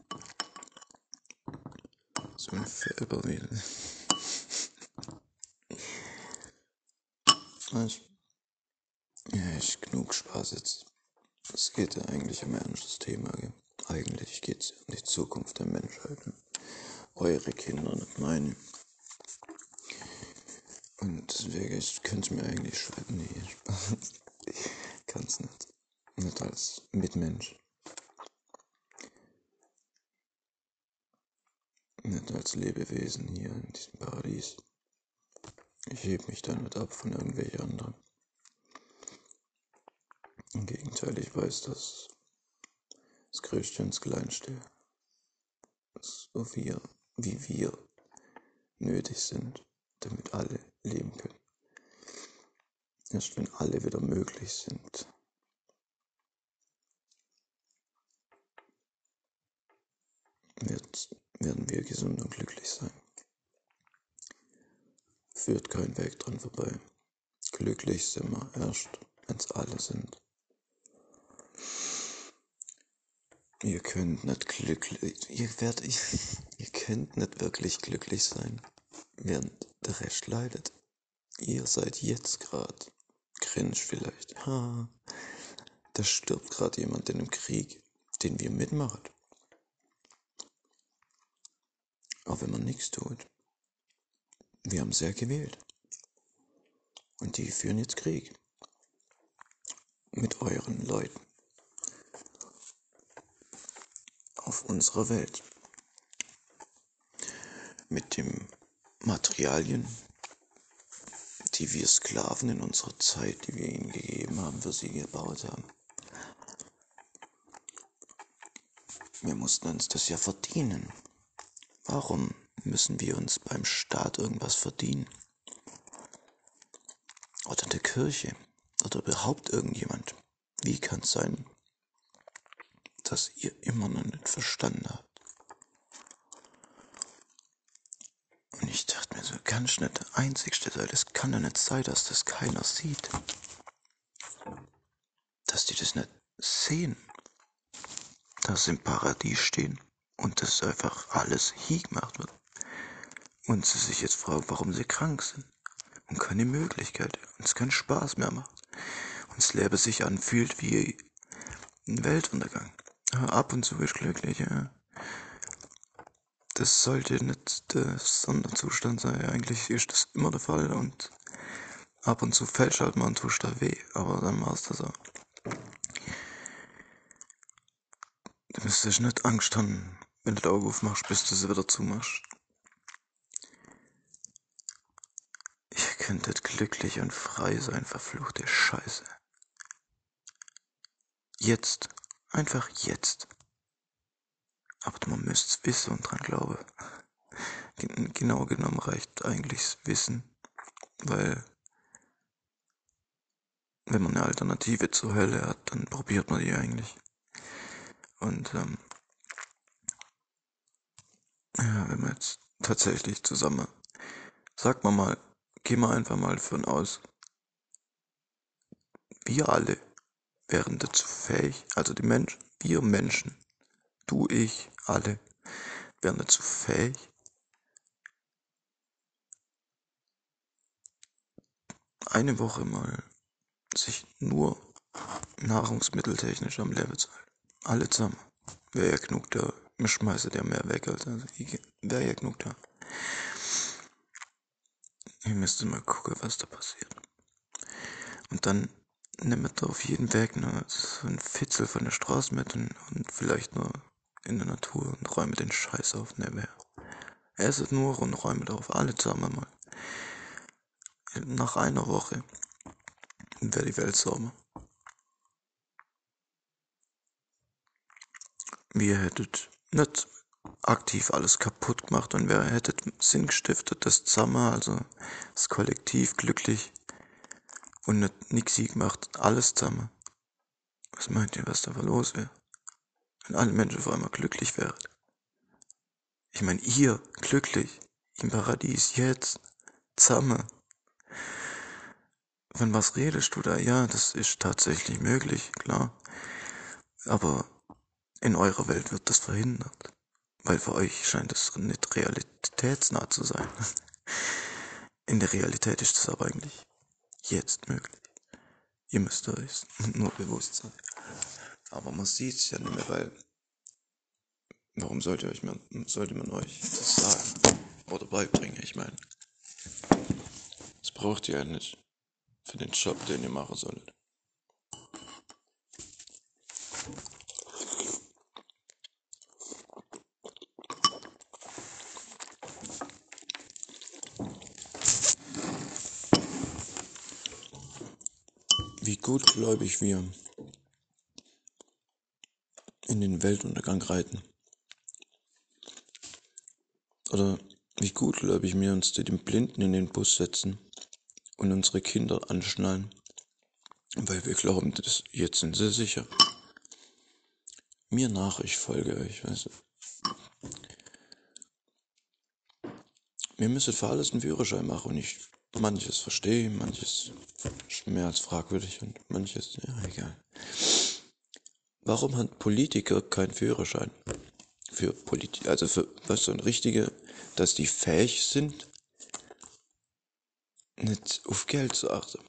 [SPEAKER 2] so ein Fellberwedel. *laughs* Ich, ja, ich genug Spaß jetzt. Es geht ja eigentlich um ein ernstes Thema. Gell? Eigentlich geht es um die Zukunft der Menschheit. Eure Kinder, nicht meine. Und deswegen, ich könnte mir eigentlich schreiben, nee, Spaß. Kann's nicht. Nicht als Mitmensch. Nicht als Lebewesen hier in diesem Paradies. Ich heb mich da nicht ab von irgendwelchen anderen. Im Dass das Größte ins Kleinste, so wir, wie wir nötig sind, damit alle leben können. Erst wenn alle wieder möglich sind, wird, werden wir gesund und glücklich sein. Führt kein Weg dran vorbei. Glücklich sind wir erst, wenn's alle sind. Ihr könnt nicht glücklich, ihr werdet, ihr könnt nicht wirklich glücklich sein, während der Rest leidet. Ihr seid jetzt grad, cringe vielleicht, ha, da stirbt grad jemand in einem Krieg, den wir mitmachen. Auch wenn man nichts tut. Wir haben sehr gewählt. Und die führen jetzt Krieg. Mit euren Leuten. Auf unserer Welt. Mit den Materialien, die wir Sklaven in unserer Zeit, die wir ihnen gegeben haben, für sie gebaut haben. Wir mussten uns das ja verdienen. Warum müssen wir uns beim Staat irgendwas verdienen? Oder der Kirche? Oder überhaupt irgendjemand? Wie kann es sein, dass ihr immer noch nicht verstanden habt? Und ich dachte mir so, ganz nicht der Einzigste sein. Das kann doch nicht sein, dass das keiner sieht. Dass die das nicht sehen. Dass sie im Paradies stehen und dass einfach alles hier gemacht wird. Und sie sich jetzt fragen, warum sie krank sind und keine Möglichkeit und es keinen Spaß mehr macht und das Leben sich anfühlt wie ein Weltuntergang. Ab und zu ist glücklich, ja. Das sollte nicht der Sonderzustand sein. Eigentlich ist das immer der Fall und ab und zu fällt halt mal tust da weh, aber dann war's das auch. Du müsstest nicht Angst haben, wenn du die Augen aufmachst, bis du sie wieder zumachst. Ihr könntet glücklich und frei sein, verfluchte Scheiße. Jetzt. Einfach jetzt. Aber man müsst's wissen und dran glauben. Genau genommen reicht eigentlich Wissen, weil wenn man eine Alternative zur Hölle hat, dann probiert man die eigentlich. Und ähm, ja, wenn man jetzt tatsächlich zusammen, sagt man mal, gehen wir einfach mal von aus, wir alle wären dazu fähig, also die Menschen, wir Menschen, du, ich, alle, wären dazu fähig, eine Woche mal sich nur nahrungsmitteltechnisch am Leben zu halten. Alle zusammen. Wäre ja genug da. Mir schmeiße der mehr weg, als wäre ja genug da. Ihr müsst mal gucken, was da passiert. Und dann nehmt ihr auf jeden Weg nur so ein Fitzel von der Straße mit und, und vielleicht nur in der Natur und räume den Scheiß auf nebenher. Esset nur und räume auf alle zusammen mal. Nach einer Woche wäre die Welt sauber. Wir hättet nicht aktiv alles kaputt gemacht und wer hättet Sinn gestiftet, das zusammen, also das Kollektiv glücklich und nicht nix gemacht, alles zusammen. Was meint ihr, was da los wäre? Wenn alle Menschen auf einmal glücklich wären. Ich meine, ihr glücklich, im Paradies, jetzt, zusammen. Von was redest du da? Ja, das ist tatsächlich möglich, klar. Aber in eurer Welt wird das verhindert. Weil für euch scheint es nicht realitätsnah zu sein. *laughs* In der Realität ist es aber eigentlich jetzt möglich. Ihr müsst euch nur bewusst sein. Aber man sieht es ja nicht mehr, weil warum sollte, euch man, sollte man euch das sagen oder beibringen? Ich meine, das braucht ihr ja nicht für den Job, den ihr machen solltet. Gutgläubig wir in den Weltuntergang reiten. Oder wie gutgläubig wir uns zu den Blinden in den Bus setzen und unsere Kinder anschnallen, weil wir glauben, dass jetzt sind sie sicher. Mir nach, ich folge euch, weißt du. Müssen für alles einen Führerschein machen und ich manches verstehe, manches mehr als fragwürdig und manches, ja, egal. Warum hat Politiker keinen Führerschein? Für Politik, also für was so ein richtige, dass die fähig sind, nicht auf Geld zu achten.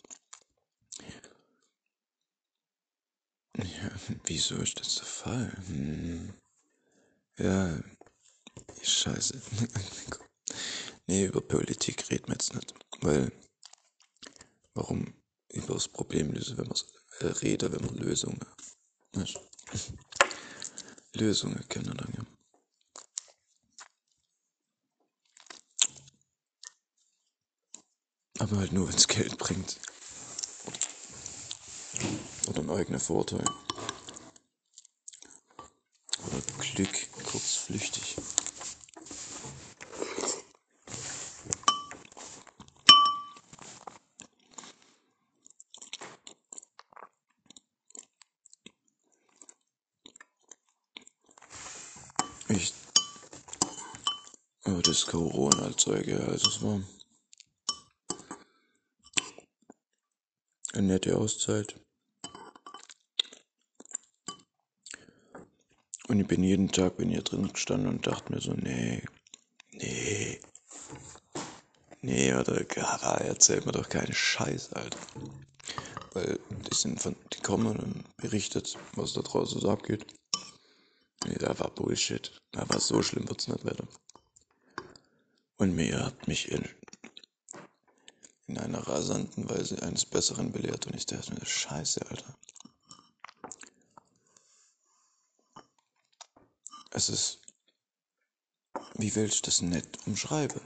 [SPEAKER 2] Ja, wieso ist das der Fall? Hm. Ja, scheiße. *laughs* nee, über Politik reden wir jetzt nicht. Weil, warum über das Problem lösen, wenn man äh, reden, wenn man Lösungen, weißt? Lösungen kennen. Aber halt nur, wenn es Geld bringt. Oder einen eigenen Vorteil. Oder Glück, kurzflüchtig. Ich. Corona-Zeuge, also es war. Eine nette Auszeit. Und ich bin jeden Tag bin hier drin gestanden und dachte mir so, nee, nee, nee, oder Gara, erzählt mir doch keinen Scheiß, Alter. Weil die sind von, die kommen und berichtet, was da draußen so abgeht. Nee, da war Bullshit. Aber so schlimm wird's nicht weiter. Und mir hat mich in, in einer rasanten Weise eines Besseren belehrt und ich dachte mir, Scheiße, Alter. Es ist, wie will ich das nett umschreiben?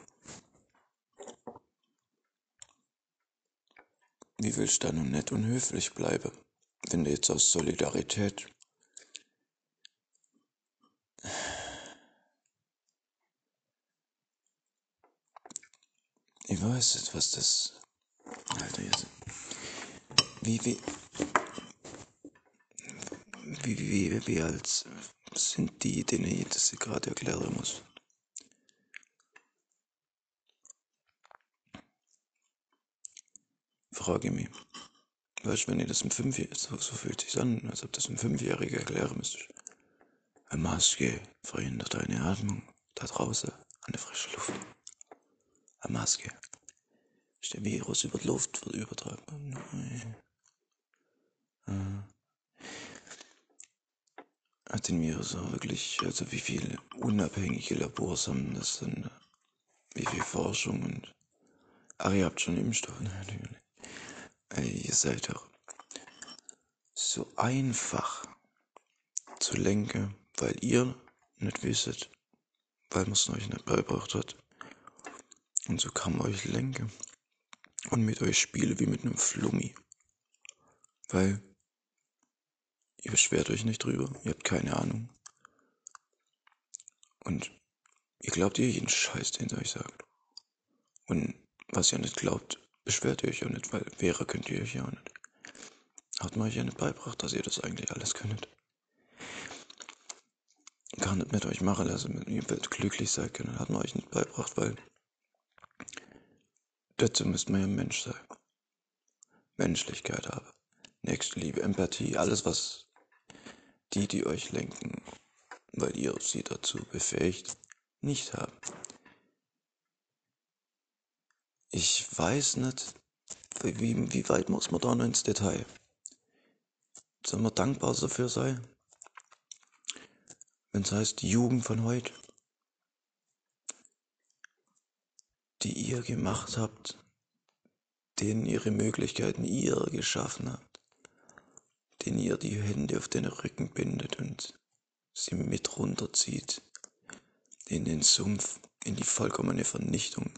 [SPEAKER 2] Wie will ich da nun nett und höflich bleiben, wenn du jetzt aus Solidarität Ich weiß was das. Alter, jetzt. Wie, wie. Wie, wie, wie alt sind die, denen ich das gerade erklären muss? Frage mich. Weißt du, wenn ihr das im Fünfjährigen, so, so fühlt sich an, als ob das im Fünfjährigen erklären müsstest. Eine Maske verhindert deine Atmung da draußen an der frischen Luft. Eine Maske. Der Virus über die Luft übertragen? Nein. Hat den Virus auch wirklich, also wie viele unabhängige Labors haben das denn, wie viel Forschung und, ach, ihr habt schon Impfstoff, natürlich. Ey, ihr seid doch so einfach zu lenken, weil ihr nicht wisst, weil man es euch nicht beigebracht hat. Und so kann man euch lenken und mit euch spielen wie mit einem Flummi. Weil ihr beschwert euch nicht drüber, ihr habt keine Ahnung. Und ihr glaubt ihr jeden Scheiß, den ihr euch sagt. Und was ihr nicht glaubt, beschwert ihr euch auch nicht, weil wäre könnt ihr euch ja auch nicht. Hat man euch ja nicht beigebracht, dass ihr das eigentlich alles könnt. Gar nicht mit euch machen lassen, wenn ihr glücklich seid können. Hat man euch nicht beigebracht, weil dazu müsste man ja Mensch sein. Menschlichkeit haben. Nächstenliebe, Empathie, alles, was die, die euch lenken, weil ihr sie dazu befähigt, nicht haben. Ich weiß nicht, wie, wie weit muss man da noch ins Detail? Sollen wir dankbar dafür sein? Wenn es heißt, die Jugend von heute, die ihr gemacht habt, denen ihre Möglichkeiten ihr geschaffen habt, denen ihr die Hände auf den Rücken bindet und sie mit runterzieht in den Sumpf, in die vollkommene Vernichtung.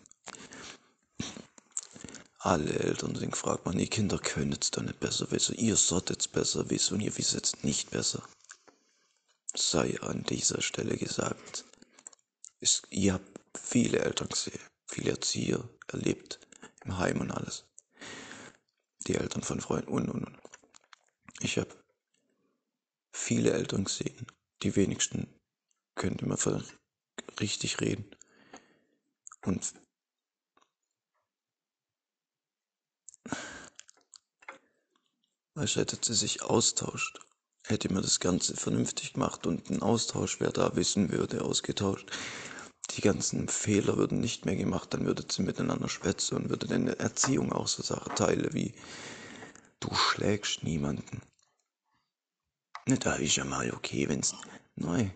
[SPEAKER 2] Alle Eltern sind gefragt, man, die Kinder können es doch nicht besser wissen. Ihr solltet es besser wissen und ihr wisst es nicht besser. Sei an dieser Stelle gesagt. Es, ihr habt viele Eltern gesehen, viele Erzieher erlebt im Heim und alles. Die Eltern von Freunden und und und. Ich habe viele Eltern gesehen. Die wenigsten könnte man richtig reden. Und Weißt hätte sie sich austauscht, hätte man das Ganze vernünftig gemacht und ein Austausch, wer da wissen würde, ausgetauscht. Die ganzen Fehler würden nicht mehr gemacht, dann würdet sie miteinander schwätzen und würde dann Erziehung auch so Sachen teile wie du schlägst niemanden. Ne, da ist ja mal okay, wenn's neu.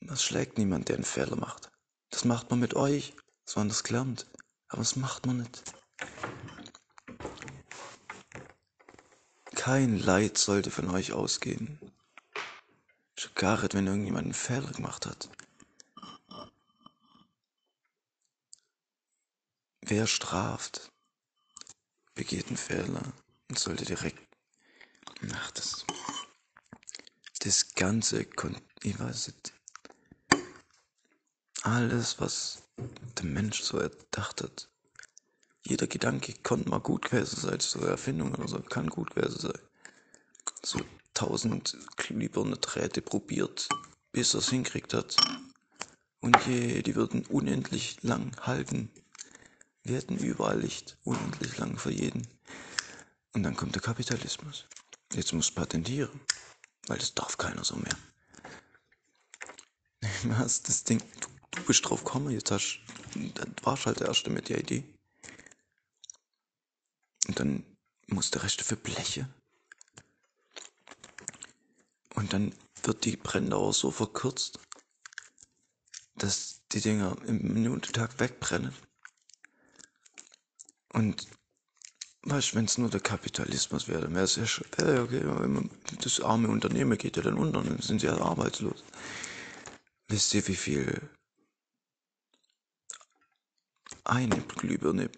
[SPEAKER 2] Das schlägt niemand, der einen Fehler macht. Das macht man mit euch, so man das gelernt. Aber das macht man nicht. Kein Leid sollte von euch ausgehen. Schon gar nicht, wenn irgendjemand einen Fehler gemacht hat. Wer straft, begeht einen Fehler und sollte direkt. Ach, das. Das ganze. Ich weiß nicht. Alles, was der Mensch so erdacht hat, jeder Gedanke konnte mal gut gewesen sein, so Erfindung oder so, kann gut gewesen sein. So tausend klipperne Drähte probiert, bis er es hinkriegt hat. Und je, die würden unendlich lang halten. Wir hätten überall Licht, unendlich lang für jeden. Und dann kommt der Kapitalismus. Jetzt muss patentieren, weil das darf keiner so mehr. *laughs* Du das Ding, du, du bist drauf gekommen, jetzt hast, dann warst halt der Erste mit der Idee. Und dann muss der Rest für Bleche. Und dann wird die Brenndauer so verkürzt, dass die Dinger im Minutentag wegbrennen. Und weißt wenn es nur der Kapitalismus wäre, dann wäre es ja wär ja okay, das arme Unternehmen geht ja dann unter, dann sind sie ja arbeitslos. Wisst ihr, wie viel eine Glühbirne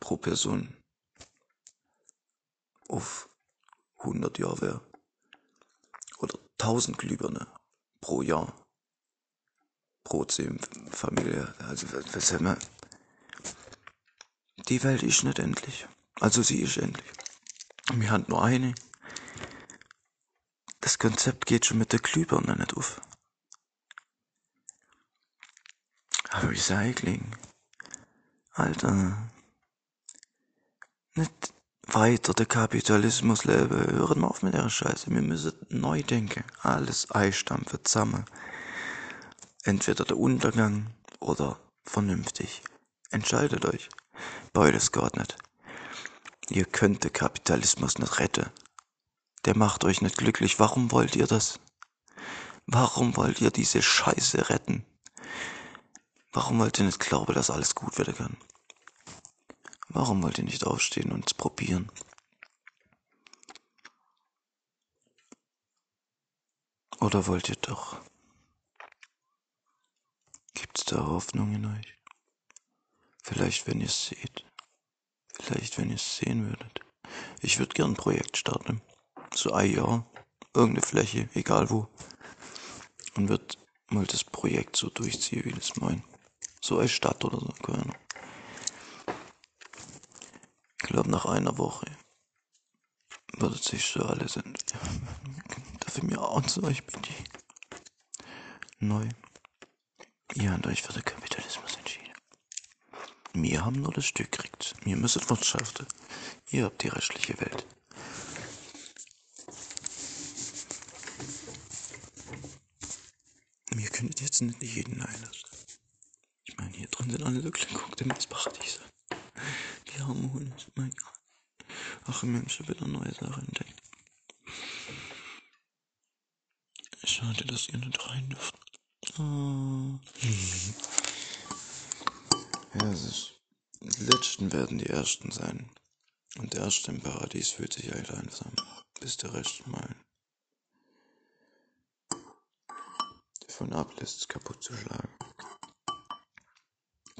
[SPEAKER 2] pro Person auf 100 Jahre wäre. Oder 1000 Glühbirne pro Jahr. Pro Familie. Also, was haben wir? Die Welt ist nicht endlich. Also sie ist endlich. Wir haben nur eine. Das Konzept geht schon mit der Glühbirne nicht auf. Recycling. Alter. Nicht weiter der Kapitalismus lebe. Hören wir auf mit der Scheiße. Wir müssen neu denken. Alles einstampfen zusammen. Entweder der Untergang oder vernünftig. Entscheidet euch. Beides geht nicht. Ihr könnt den Kapitalismus nicht retten. Der macht euch nicht glücklich. Warum wollt ihr das? Warum wollt ihr diese Scheiße retten? Warum wollt ihr nicht glauben, dass alles gut werden kann? Warum wollt ihr nicht aufstehen und es probieren? Oder wollt ihr doch? Gibt's da Hoffnung in euch? Vielleicht, wenn ihr es seht. Vielleicht, wenn ihr es sehen würdet. Ich würde gern ein Projekt starten. So ein Jahr. Irgendeine Fläche, egal wo. Und wird mal das Projekt so durchziehen, wie das mein. So eine Stadt oder so, keine Ahnung. Ich glaube, nach einer Woche wird sich so alles sind. Ich mir auch zu euch bitte? Neu. Ihr habt euch für den Kapitalismus entschieden. Wir haben nur das Stück gekriegt. Wir müssen wirtschaften. Ihr habt die restliche Welt. Wir können jetzt nicht jeden einlassen. Ich meine, hier drin sind alle glücklich. Guck dir mal das Paradies an. Die armen Hunde, mein Gott. Ach Mensch, ich wieder neue Sachen entdeckt. Schade, dass ihr nicht rein dürft. Oh. Ja, es ist. Die Letzten werden die Ersten sein. Und der Erste im Paradies fühlt sich halt einsam, bis der Rest mal davon ablässt, kaputt zu schlagen.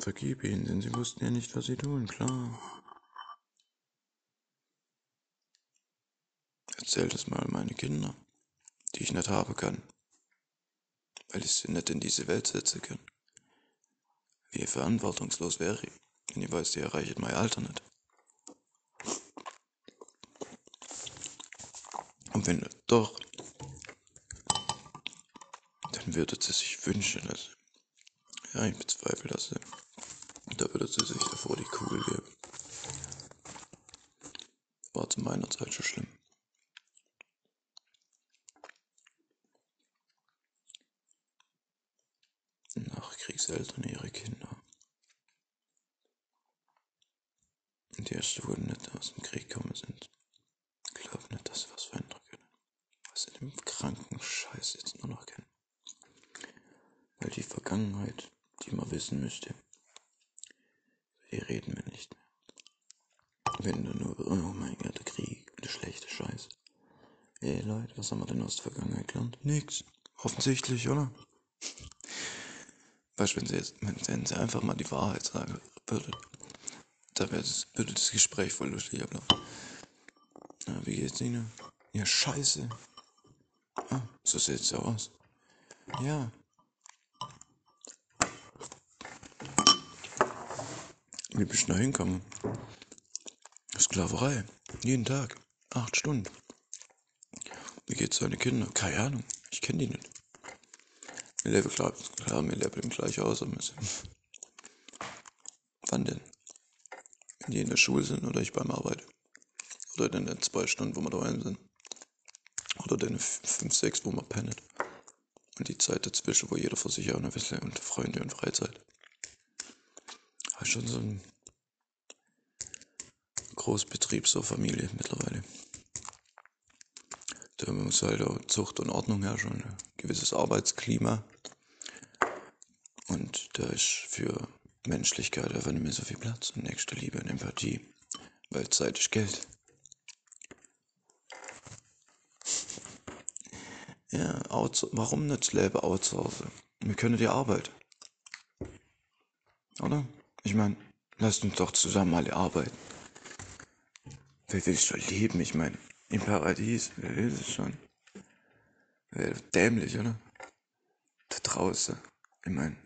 [SPEAKER 2] Vergib ihnen, denn sie wussten ja nicht, was sie tun, klar. Erzähl das mal meine Kinder, die ich nicht haben kann, weil ich sie nicht in diese Welt setzen kann. Wie verantwortungslos wäre ich, wenn ich weiß, die erreicht mein Alter nicht. Und wenn doch, dann würde sie sich wünschen, dass. Ja, ich bezweifle das. Da würde sie sich davor die Kugel geben. War zu meiner Zeit schon schlimm. Nachkriegseltern ihre Kinder. Die erste wurden nicht aus dem Krieg gekommen sind. Glaub nicht, dass sie was verändern können. Was sie den kranken Scheiß jetzt nur noch kennen. Weil die Vergangenheit, die man wissen müsste, die reden wir nicht. Wenn du nur, oh mein Gott, der Krieg, der schlechte Scheiß. Ey Leute, was haben wir denn aus der Vergangenheit gelernt? Nix. Offensichtlich, oder? Du, wenn sie jetzt, wenn sie einfach mal die Wahrheit sagen würde, da wäre das, würde das Gespräch voll lustig ablaufen. Ja, wie geht's Ihnen? Ja, scheiße. Ah, so sieht's ja aus. Ja. Wie bist du da hinkommen? Sklaverei. Jeden Tag. Acht Stunden. Wie geht's deine Kinder? Keine Ahnung. Ich kenne die nicht. Wir leben klar, klar, wir leben gleich aus. Wann denn? Wenn die in der Schule sind oder ich beim Arbeiten. Oder in den zwei Stunden, wo wir daheim sind. Oder in den fünf, sechs, wo man pennt. Und die Zeit dazwischen, wo jeder für sich auch noch ein und Freunde und Freizeit. Schon so ein Großbetrieb, so Familie mittlerweile. Da muss halt auch Zucht und Ordnung herrschen, ein gewisses Arbeitsklima. Und da ist für Menschlichkeit einfach nicht mehr so viel Platz und nächste Liebe und Empathie, weil Zeit ist Geld. Ja, warum nicht Leben outsourcen? Wir können die Arbeit. Oder? Meine, lasst uns doch zusammen alle arbeiten. Wer will schon leben? Ich meine, im Paradies, wer will es schon? Wäre dämlich, oder? Da draußen. Ich meine,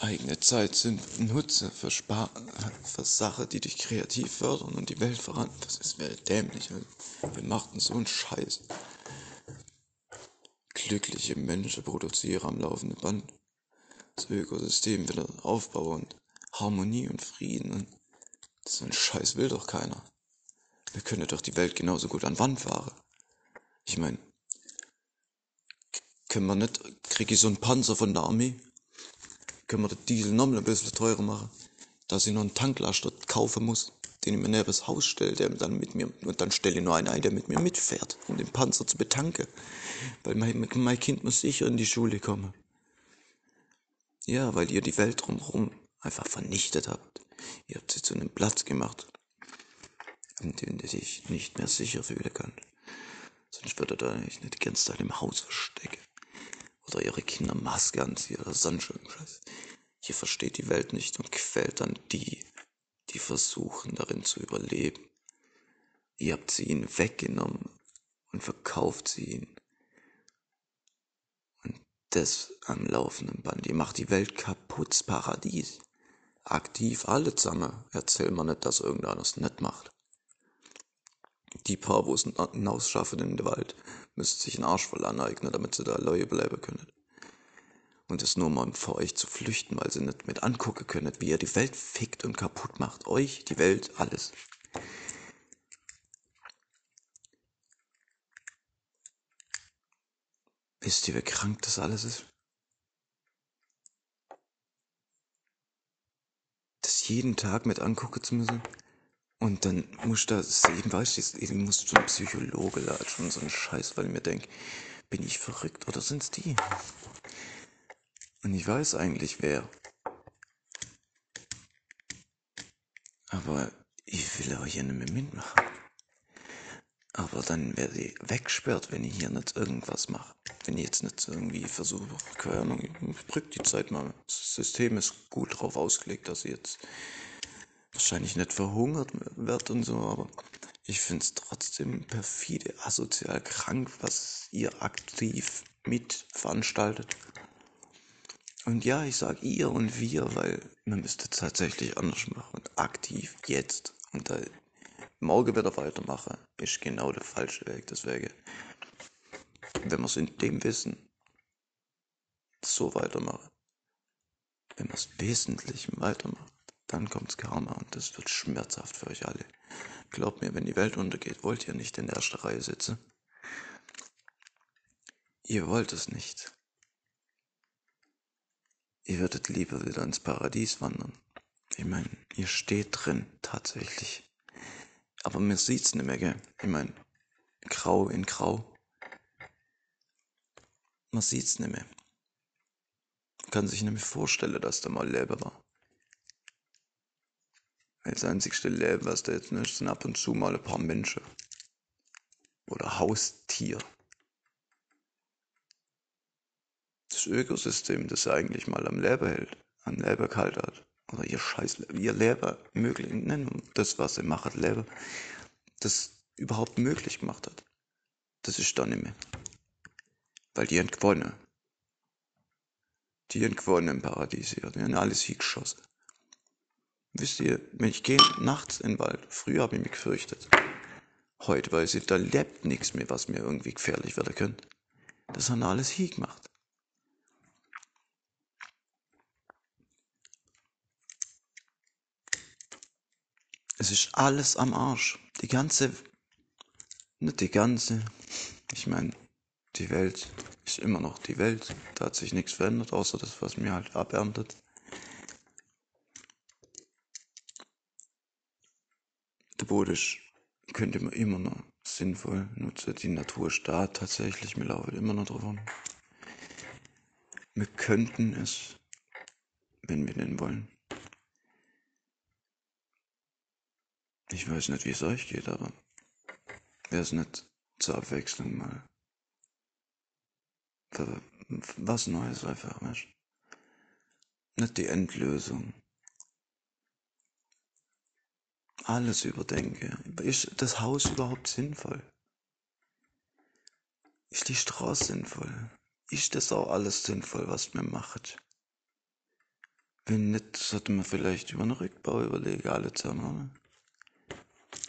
[SPEAKER 2] eigene Zeit sind Nutze für, Spar für Sachen, die dich kreativ fördern und die Welt voran. Das ist wäre dämlich. Wir machten so einen Scheiß. Glückliche Menschen produzieren am laufenden Band. Ökosystem wieder aufbauen. Harmonie und Frieden. Und so ein Scheiß will doch keiner. Wir können doch die Welt genauso gut an Wand fahren. Ich meine, können wir nicht, krieg ich so einen Panzer von der Armee? Können wir den Diesel noch ein bisschen teurer machen? Dass ich noch einen Tanklaster kaufen muss, den ich mir neben das Haus stelle, der dann mit mir, und dann stelle ich nur einen ein, der mit mir mitfährt, um den Panzer zu betanken. Weil mein, mein Kind muss sicher in die Schule kommen. Ja, weil ihr die Welt drumherum einfach vernichtet habt. Ihr habt sie zu einem Platz gemacht, in dem ihr dich nicht mehr sicher fühlen könnt. Sonst würdet ihr euch nicht ganze Zeit im Haus verstecken. Oder ihre Kinder Maske anziehen oder sonst irgendwas. Ihr versteht die Welt nicht und quält dann die, die versuchen darin zu überleben. Ihr habt sie ihnen weggenommen und verkauft sie ihnen. Das am laufenden Band. Ihr macht die Welt kaputt, Paradies aktiv alle zusammen. Erzähl mir nicht, dass irgendeiner es nicht macht. Die paar, wo es hinausschaffen in den Wald, müssen sich einen Arsch voll aneignen, damit sie da Leute bleiben können. Und es nur mal vor euch zu flüchten, weil sie nicht mit angucken können, wie ihr die Welt fickt und kaputt macht. Euch, die Welt, alles. Wisst ihr, wie krank das alles ist? Das jeden Tag mit angucken zu müssen. Und dann muss da sehen, weißt du, ich muss zum Psychologe latschen und so ein Scheiß, weil ich mir denke, bin ich verrückt oder sind's die? Und ich weiß eigentlich wer. Aber ich will auch hier nicht mehr mitmachen. Aber dann werde ich weggesperrt, wenn ich hier nicht irgendwas mache. Wenn ich jetzt nicht irgendwie versuche, keine Ahnung, ich drück die Zeit mal. Das System ist gut drauf ausgelegt, dass ich jetzt wahrscheinlich nicht verhungert wird und so, aber ich finde es trotzdem perfide, asozial krank, was ihr aktiv mit veranstaltet. Und ja, ich sag ihr und wir, weil man müsste tatsächlich anders machen. Aktiv, jetzt. Und da morgen wieder weitermachen, ist genau der falsche Weg. Deswegen, wenn wir es in dem Wissen so weitermachen, wenn wir es wesentlich weitermachen, dann kommt's Karma und das wird schmerzhaft für euch alle. Glaubt mir, wenn die Welt untergeht, wollt ihr nicht in der ersten Reihe sitzen. Ihr wollt es nicht. Ihr würdet lieber wieder ins Paradies wandern. Ich meine, ihr steht drin, tatsächlich. Aber man sieht's nicht mehr, gell? Ich meine, grau in grau. Man sieht's nicht mehr. Man kann sich nicht mehr vorstellen, dass da mal Leben war. Das einzigste Leben, was da jetzt nicht, sind ab und zu mal ein paar Menschen. Oder Haustier. Das Ökosystem, das eigentlich mal am Leben hält, am Leben kalt hat. Oder ihr Scheiß, ihr Leben möglich, nennen das, was ihr macht, Leben, das überhaupt möglich gemacht hat. Das ist dann nicht mehr. Weil die haben. Die haben gewonnen im Paradies hier. Die haben alles hier geschossen. Wisst ihr, wenn ich gehe nachts in den Wald, früher habe ich mich gefürchtet. Heute weiß ich, da lebt nichts mehr, was mir irgendwie gefährlich werden könnte. Das haben alles hier gemacht. Es ist alles am Arsch. Die ganze, nicht die ganze, ich meine, die Welt ist immer noch die Welt. Da hat sich nichts verändert, außer das, was mir halt aberntet. Der Boden könnte man immer noch sinnvoll nutzen. Die Natur da tatsächlich, wir laufen immer noch an. Wir könnten es, wenn wir denn wollen. Ich weiß nicht, wie es euch geht, aber wäre es nicht zur Abwechslung mal was Neues einfach, Nicht die Endlösung. Alles überdenke. Ist das Haus überhaupt sinnvoll? Ist die Straße sinnvoll? Ist das auch alles sinnvoll, was man macht? Wenn nicht, sollte man vielleicht über einen Rückbau überlegen, alle zusammen.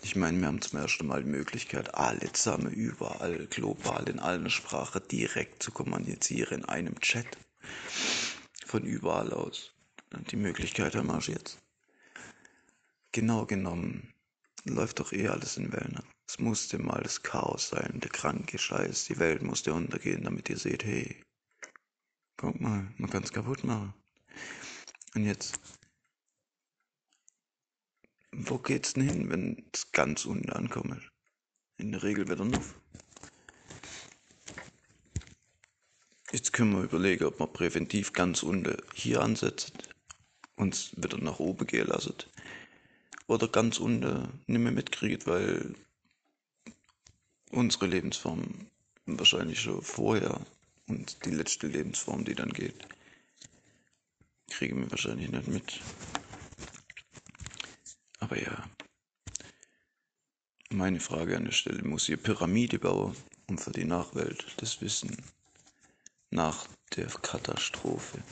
[SPEAKER 2] Ich meine, wir haben zum ersten Mal die Möglichkeit, alle zusammen überall, global, in allen Sprachen direkt zu kommunizieren in einem Chat. Von überall aus. Die Möglichkeit haben wir jetzt. Genau genommen läuft doch eh alles in Wellen. Es musste mal das Chaos sein, der kranke Scheiß. Die Welt musste untergehen, damit ihr seht, hey, guck mal, man kann es kaputt machen. Und jetzt wo geht's denn hin, wenn es ganz unten ankommt? In der Regel wieder noch. Jetzt können wir überlegen, ob man präventiv ganz unten hier ansetzt und es wieder nach oben gehen lassen. Oder ganz unten nicht mehr mitkriegt, weil unsere Lebensform wahrscheinlich schon vorher und die letzte Lebensform, die dann geht, kriegen wir wahrscheinlich nicht mit. Aber ja, meine Frage an der Stelle, muss ihr Pyramide bauen, um für die Nachwelt das Wissen nach der Katastrophe,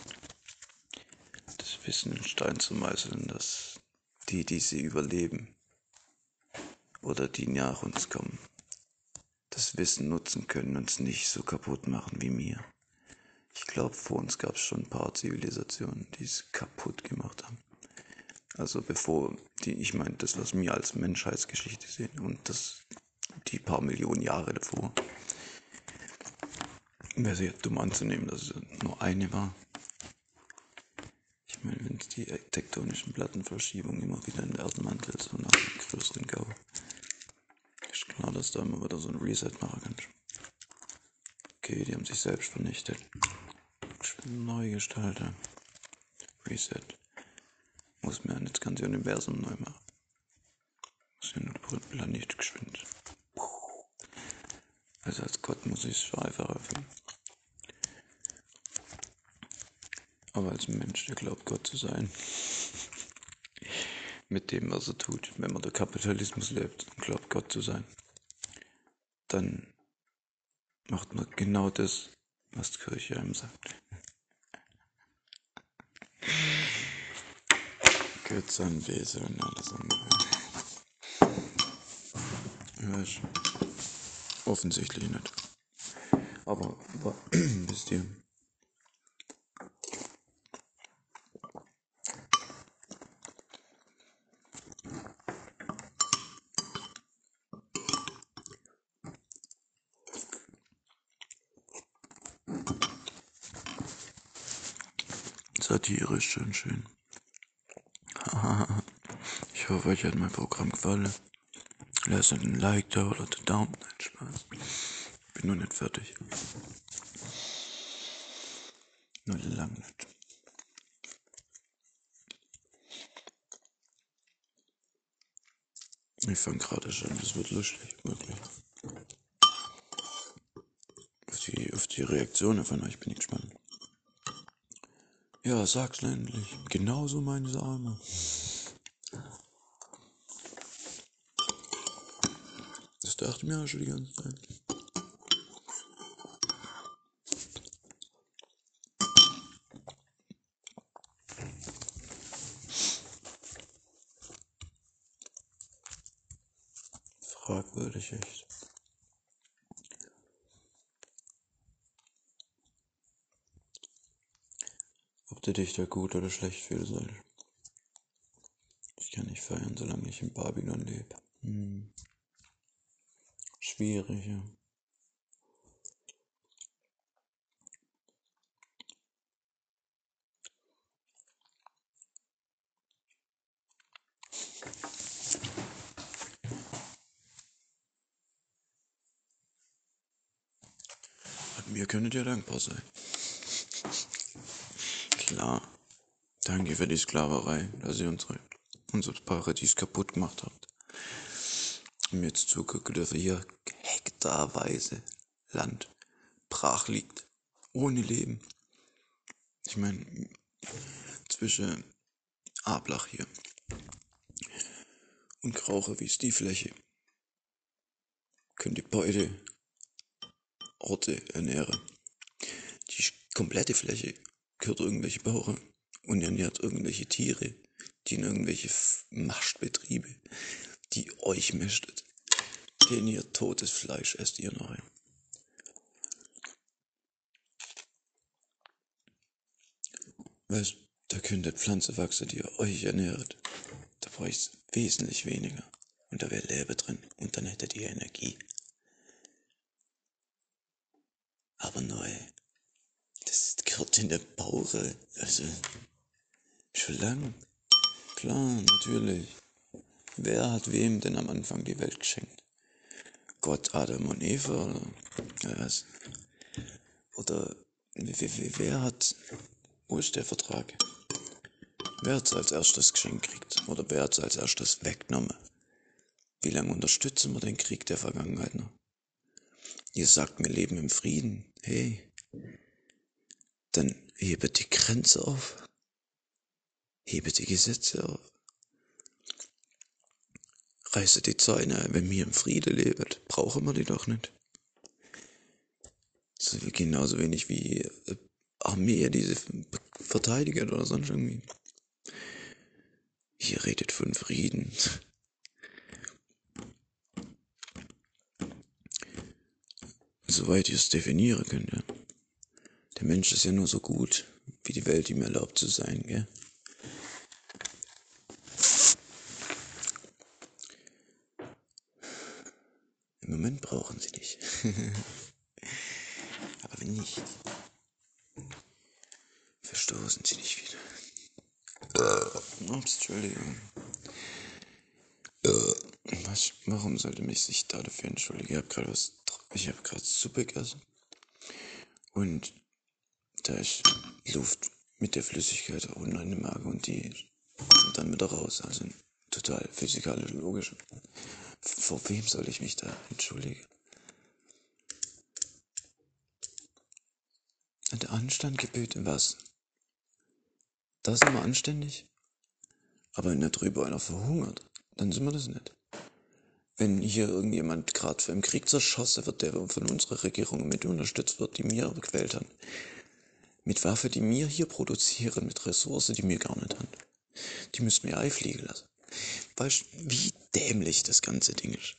[SPEAKER 2] das Wissen in Stein zu meißeln, dass die, die sie überleben oder die nach uns kommen, das Wissen nutzen können und es nicht so kaputt machen wie mir. Ich glaube, vor uns gab es schon ein paar Zivilisationen, die es kaputt gemacht haben. Also bevor die, ich meine, das, was wir als Menschheitsgeschichte sehen und das die paar Millionen Jahre davor. Wäre sehr dumm anzunehmen, dass es nur eine war. Ich meine, wenn die tektonischen Plattenverschiebungen immer wieder in den Erdenmantel so nach einem größeren Gau, ist klar, dass da immer wieder so ein Reset machen kann. Okay, die haben sich selbst vernichtet. Neu gestalten. Reset. Muss mir das ganze Universum neu machen. Muss ja nur der Planet geschwind. Also als Gott muss ich es schon einfacher finden. Aber als Mensch, der glaubt, Gott zu sein, *laughs* mit dem, was er tut, wenn man der Kapitalismus lebt und glaubt, Gott zu sein, dann macht man genau das, was die Kirche einem sagt. Götzen, Wesen und alles andere. Ja, offensichtlich nicht. Aber, aber *clears throat* wisst ihr, Satire ist schon schön. *laughs* ich hoffe, euch hat mein Programm gefallen. Lasst ein Like da oder den Daumen. Nein, Spaß. Bin noch nicht fertig. Nur lang nicht. Ich fange gerade schon, das wird lustig, wirklich. Auf die, auf die Reaktionen von euch bin ich gespannt. Ja, sag's endlich. Genauso meine Sahne. Das dachte mir auch schon die ganze Zeit. Fragwürdig echt. Ob du dich da gut oder schlecht fühlen sollst. Ich kann nicht feiern, solange ich in Babylon lebe. Hm. Schwierig, ja. Mir könntet ihr dankbar sein. Klar. Danke für die Sklaverei, dass ihr unsere, unser Paradies kaputt gemacht habt. Und jetzt zugucken dürfen hier hektarweise Land brach liegt. Ohne Leben. Ich meine, zwischen Ablach hier und Krauche wie ist die Fläche. Könnt ihr beide Orte ernähren. Die komplette Fläche gehört irgendwelche Bauern und ernährt irgendwelche Tiere, die in irgendwelche Maschbetriebe, die euch mästet. Den ihr totes Fleisch esst ihr nachher. Weißt, da könnte Pflanze wachsen, die euch ernährt. Da braucht wesentlich weniger. Und da wäre Leben drin. Und dann hättet ihr Energie. Aber neu. Das gehört in der Bauche. Also, schon lang. Klar, natürlich. Wer hat wem denn am Anfang die Welt geschenkt? Gott, Adam und Eva oder was? Oder wer hat, wo ist der Vertrag? Wer hat es als erstes geschenkt gekriegt? Oder wer hat es als erstes weggenommen? Wie lange unterstützen wir den Krieg der Vergangenheit noch? Ihr sagt, wir leben im Frieden. Hey, dann hebe die Grenze auf. Hebe die Gesetze auf. Reiße die Zäune, wenn wir im Friede leben, brauchen wir die doch nicht. So genauso wenig wie äh, Armee diese verteidigt oder sonst irgendwie. Hier redet von Frieden. Soweit ihr es definieren könnt, ja Der Mensch ist ja nur so gut, wie die Welt ihm erlaubt zu sein, gell? Im Moment brauchen sie dich. *laughs* Aber wenn nicht, verstoßen sie dich wieder. Ups, Entschuldigung. Was, warum sollte mich sich da dafür entschuldigen? Ich habe gerade was, Suppe gegessen. Und da ist Luft mit der Flüssigkeit unten in der Magen und die kommt dann wieder raus. Also total physikalisch logisch. Vor wem soll ich mich da entschuldigen? Anstand gebührt was? Das ist immer anständig? Aber wenn da drüber einer verhungert, dann sind wir das nicht. Wenn hier irgendjemand gerade für im Krieg zerschossen wird, der von unserer Regierung mit unterstützt wird, die mir gequält haben, mit Waffe, die mir hier produzieren, mit Ressourcen, die mir gar nicht haben, die müssen mir Ei fliegen lassen. Weißt wie dämlich das ganze Ding ist?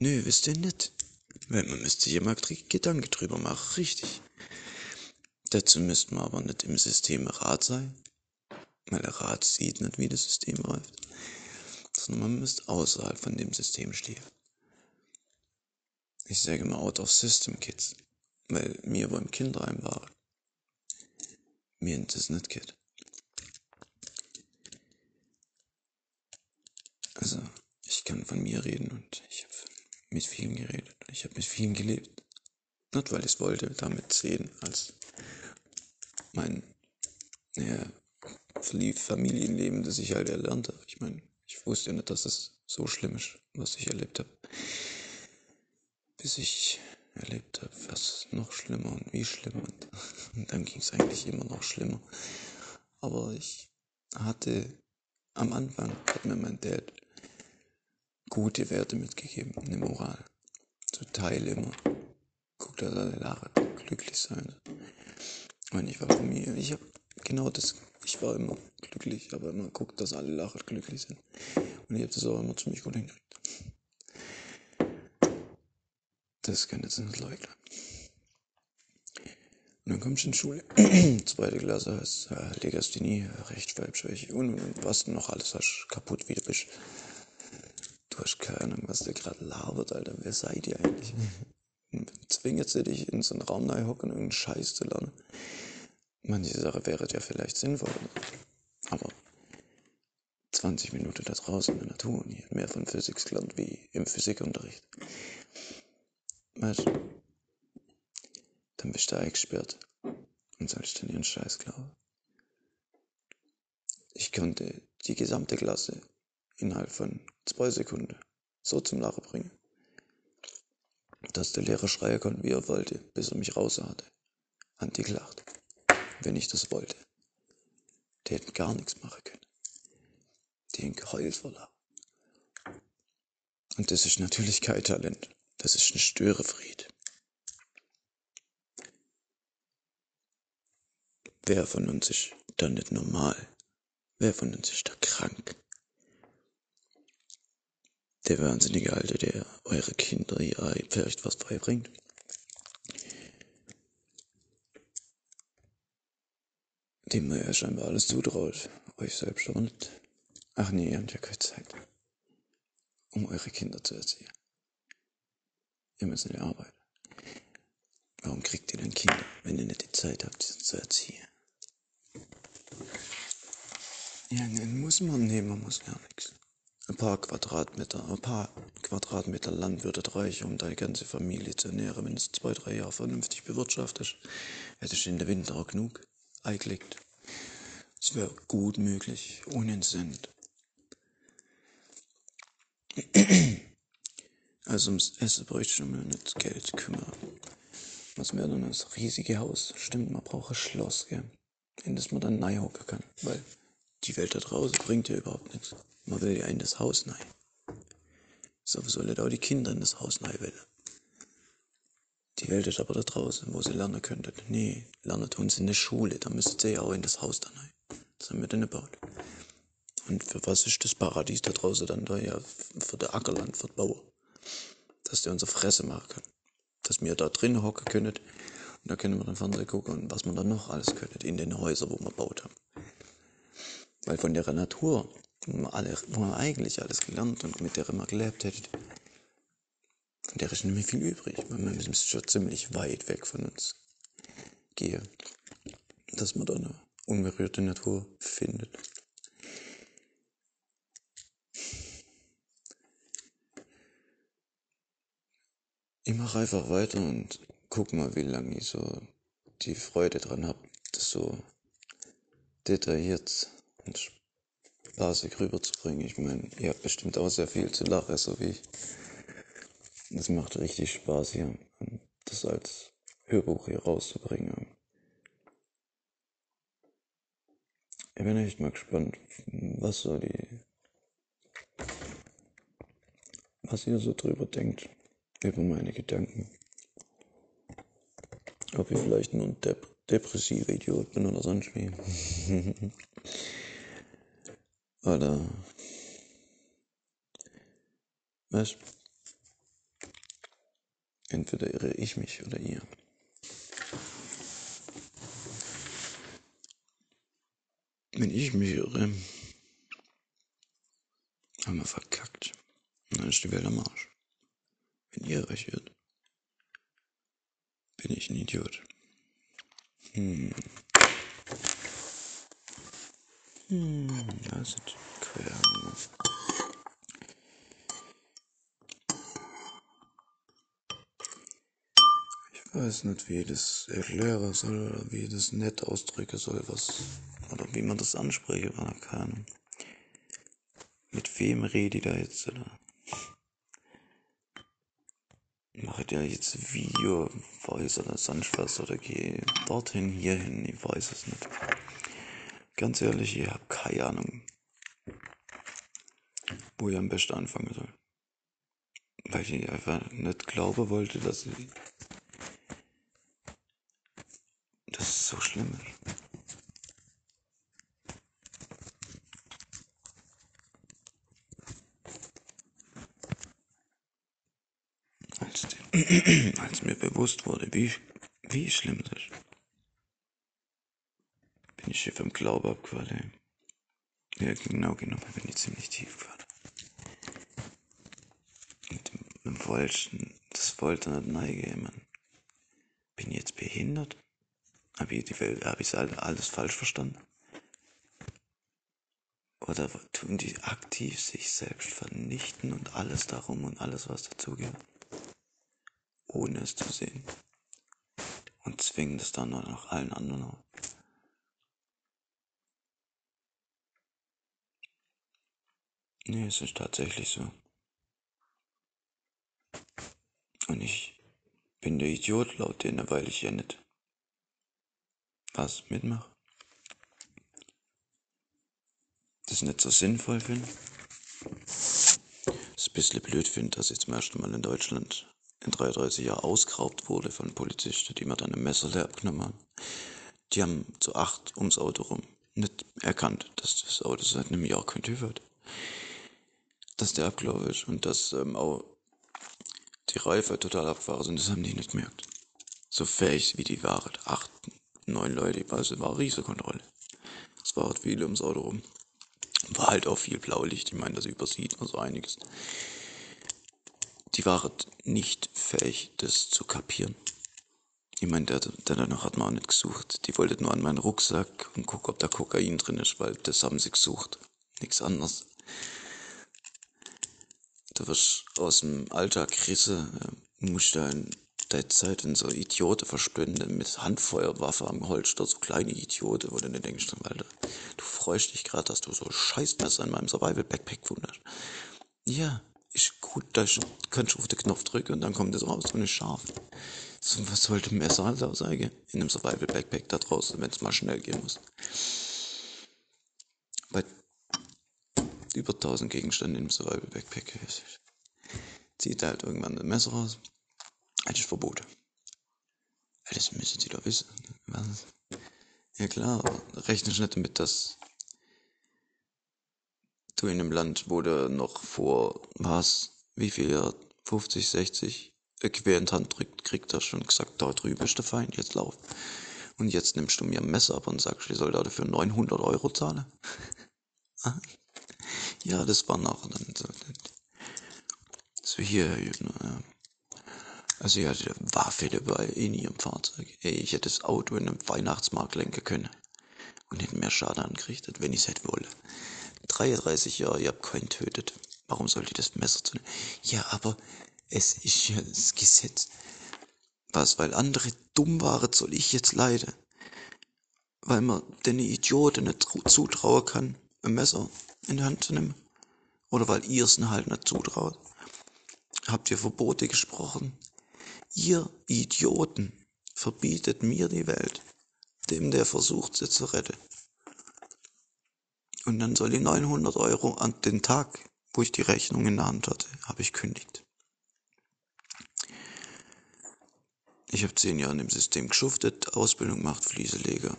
[SPEAKER 2] Nö, wisst ihr nicht. Man müsste sich immer Gedanken drüber machen, richtig. Dazu müsste man aber nicht im System Rat sein, weil der Rat sieht nicht, wie das System läuft, sondern man müsste außerhalb von dem System stehen. Ich sage immer out of system kids, weil mir, wo im Kinderheim war, mir das nicht geht. Also, ich kann von mir reden und ich habe mit vielen geredet. Ich habe mit vielen gelebt. Nicht, weil ich es wollte, damit sehen als mein ja, Familienleben, das ich halt erlernt habe. Ich meine, ich wusste nicht, dass es so schlimm ist, was ich erlebt habe. Bis ich erlebt habe, was noch schlimmer und wie schlimm. Und *laughs* dann ging es eigentlich immer noch schlimmer. Aber ich hatte am Anfang, hat mir mein Dad gute Werte mitgegeben, eine Moral. So teile immer. Guck, dass alle lachen, glücklich sein. Und ich war von mir, ich habe genau das, ich war immer glücklich, aber immer guckt, dass alle lachen, glücklich sind. Und ich habe das auch immer ziemlich gut hingekriegt. Das kann jetzt nicht leugnen. Und dann kommst du in die Schule. *clears throat* Zweite Klasse heißt äh, Legasthenie, Rechtschreibschwäche und, und was du noch alles hast, kaputt wie du bist. Du hast keine Ahnung, was der gerade labert, Alter. Wer seid ihr eigentlich? Zwingt sie dich in so einen Raum hocken und irgendeinen Scheiß zu lernen. Manche Sache wäre ja vielleicht sinnvoll. Aber 20 Minuten da draußen in der Natur und hier mehr von Physik gelernt wie im Physikunterricht. Weißt du? Dann bist du eingesperrt und sollst dann ihren Scheiß glauben. Ich konnte die gesamte Klasse innerhalb von zwei Sekunden so zum Lachen bringen, dass der Lehrer schreien konnte, wie er wollte, bis er mich raus hatte. Hat die gelacht, wenn ich das wollte. Die hätten gar nichts machen können. Die hätten geheult vor Lachen. Und das ist natürlich kein Talent. Das ist ein Störefried. Wer von uns ist da nicht normal? Wer von uns ist da krank? Der wahnsinnige Alte, der eure Kinder ja vielleicht was beibringt. Dem man ja scheinbar alles zutraut, euch selbst aber nicht. Ach nee, ihr habt ja keine Zeit, um eure Kinder zu erziehen. Ihr müsst in die Arbeit. Warum kriegt ihr denn Kinder, wenn ihr nicht die Zeit habt, sie zu erziehen? Ja, dann muss man nehmen, man muss gar nichts. Ein paar Quadratmeter, ein paar Quadratmeter Land würde reichen, um deine ganze Familie zu ernähren, wenn es zwei, drei Jahre vernünftig bewirtschaftet. Hättest du in der Winter auch genug eingelegt. Es wäre gut möglich, ohne Cent. *clears throat* Also ums Essen bräuchte ich mir nicht Geld kümmern. Was wäre dann das riesige Haus? Stimmt, man braucht ein Schloss, gell? In das man dann hocken kann, weil die Welt da draußen bringt ja überhaupt nichts. Man will ja in das Haus rein. So sollen auch die Kinder in das Haus rein wollen. Die Welt ist aber da draußen, wo sie lernen könnten. Nee, lernen tun sie in der Schule, da müssen sie ja auch in das Haus da rein. Das haben wir dann gebaut. Und für was ist das Paradies da draußen dann da? Ja, für der Ackerland, für die Bauer. Dass der unsere Fresse machen kann. Dass wir da drin hocken können da können wir dann Fernsehen gucken und was man dann noch alles könnte in den Häusern, wo wir gebaut haben. Weil von der Natur, wo man, alle, wo man eigentlich alles gelernt und mit der man gelebt hätte, von der ist nicht mehr viel übrig. Weil man ist schon ziemlich weit weg von uns gehen, dass man da eine unberührte Natur findet. Ich mache einfach weiter und guck mal, wie lange ich so die Freude dran habe, das so detailliert und spaßig rüberzubringen. Ich meine, ihr habt bestimmt auch sehr viel zu lachen, so wie ich. Es macht richtig Spaß hier, das als Hörbuch hier rauszubringen. Ich bin echt mal gespannt, was so die, was ihr so drüber denkt über meine Gedanken. Ob ich vielleicht nur ein Dep depressiver Idiot bin oder sonst wie. *laughs* oder. Was? Entweder irre ich mich oder ihr. Wenn ich mich irre, haben wir verkackt. Und dann ist die Welt am Arsch. Wenn ihr euch irrt, bin ich ein Idiot. Hm. Hm, das sind quer. Ich weiß nicht, wie ich das erklären soll oder wie ich das nett ausdrücken soll, was oder wie man das anspreche, keine Ahnung. Mit wem rede ich da jetzt, oder? mache ja jetzt Video, Voice oder sonst was oder gehe dorthin, hierhin, ich weiß es nicht. Ganz ehrlich, ich habe keine Ahnung, wo ich am besten anfangen soll. Weil ich einfach nicht glauben wollte, dass ich das so schlimm ist. *clears throat* als mir bewusst wurde, wie, wie schlimm das ist, ich hier vom Glauben abgefallen. Ja, genau genommen bin ich ziemlich tief gefallen. Und im Wollten, das wollte nicht neige, man. Bin ich jetzt behindert? Habe ich, die Welt, hab ich alles falsch verstanden? Oder tun die aktiv sich selbst vernichten und alles darum und alles, was dazugehört? ohne es zu sehen. Und zwingen es dann noch allen anderen auf. Nee, es ist tatsächlich so. Und ich bin der Idiot laut denen, weil ich ja nicht was mitmache. Das nicht so sinnvoll finde. Das ein bisschen blöd finde, dass ich zum ersten Mal in Deutschland in 33 Jahren ausgeraubt wurde von Polizisten, die mir dann ein Messer abgenommen haben. Die haben zu acht ums Auto rum nicht erkannt, dass das Auto seit einem Jahr kein TÜV hat. Dass der abgelaufen ist und dass ähm, auch die Reife total abgefahren sind, das haben die nicht gemerkt. So fähig wie die waren. Acht, neun Leute, also war Riesenkontrolle. Es war halt viel ums Auto rum. War halt auch viel Blaulicht, ich meine, das übersieht man so einiges die waren nicht fähig, das zu kapieren. Ich meine, der, danach hat man auch nicht gesucht. Die wollten nur an meinen Rucksack und gucken, ob da Kokain drin ist, weil das haben sie gesucht. Nichts anderes. Du wirst aus dem Alltag Risse, äh, musst da in der Zeit in so Idioten verschwinden mit Handfeuerwaffe am Holster, so kleine Idioten, wo du dir denkst, Alter, du freust dich gerade, dass du so Scheißmesser in meinem Survival-Backpack wunderst. Ja, ist gut, da kannst du auf den Knopf drücken und dann kommt es raus und ist scharf. So, was sollte Messer als Aussage in einem Survival Backpack da draußen, wenn es mal schnell gehen muss? Bei über 1000 Gegenständen im Survival Backpack zieht halt irgendwann ein Messer raus. Das ist verboten. Das müssen sie doch wissen. Was? Ja klar, aber rechne ich nicht damit, dass du in einem Land, wo du noch vor was, wie viel Jahr, 50, 60 quer in die Hand drückt, kriegt er schon gesagt, da drüben ist der Feind, jetzt lauf. Und jetzt nimmst du mir ein Messer ab und sagst, ich soll dafür 900 Euro zahlen. *laughs* Ja, das war nachher dann so. So hier. Also ja, die Waffe dabei in ihrem Fahrzeug. Ey, ich hätte das Auto in einem Weihnachtsmarkt lenken können. Und hätte mehr Schaden angerichtet, wenn ich es hätte wolle. 33 Jahre, ihr habt keinen tötet. Warum sollte ich das Messer zu nehmen? Ja, aber es ist ja das Gesetz. Was, weil andere dumm waren, soll ich jetzt leiden? Weil man den Idioten nicht zutrauen kann, ein Messer in die Hand zu nehmen? Oder weil ihr es halt nicht zutraut? Habt ihr Verbote gesprochen? Ihr Idioten verbietet mir die Welt, dem der versucht, sie zu retten. Und dann soll ich 900 Euro an den Tag, wo ich die Rechnung in der Hand hatte, habe ich kündigt. Ich habe zehn Jahre im System geschuftet, Ausbildung gemacht, Flieseleger,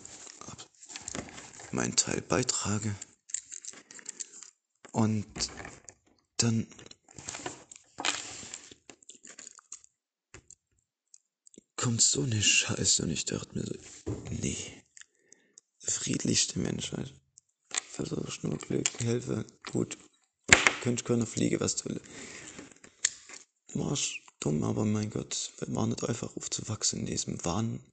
[SPEAKER 2] meinen Teil beitrage. Und dann kommt so eine Scheiße und ich dachte mir so, nee, friedlichste Menschheit. Nur Glück, helfe, gut. Könnte keiner fliegen, was du will. Marsch, dumm, aber mein Gott, war nicht einfach aufzuwachsen in diesem Wahn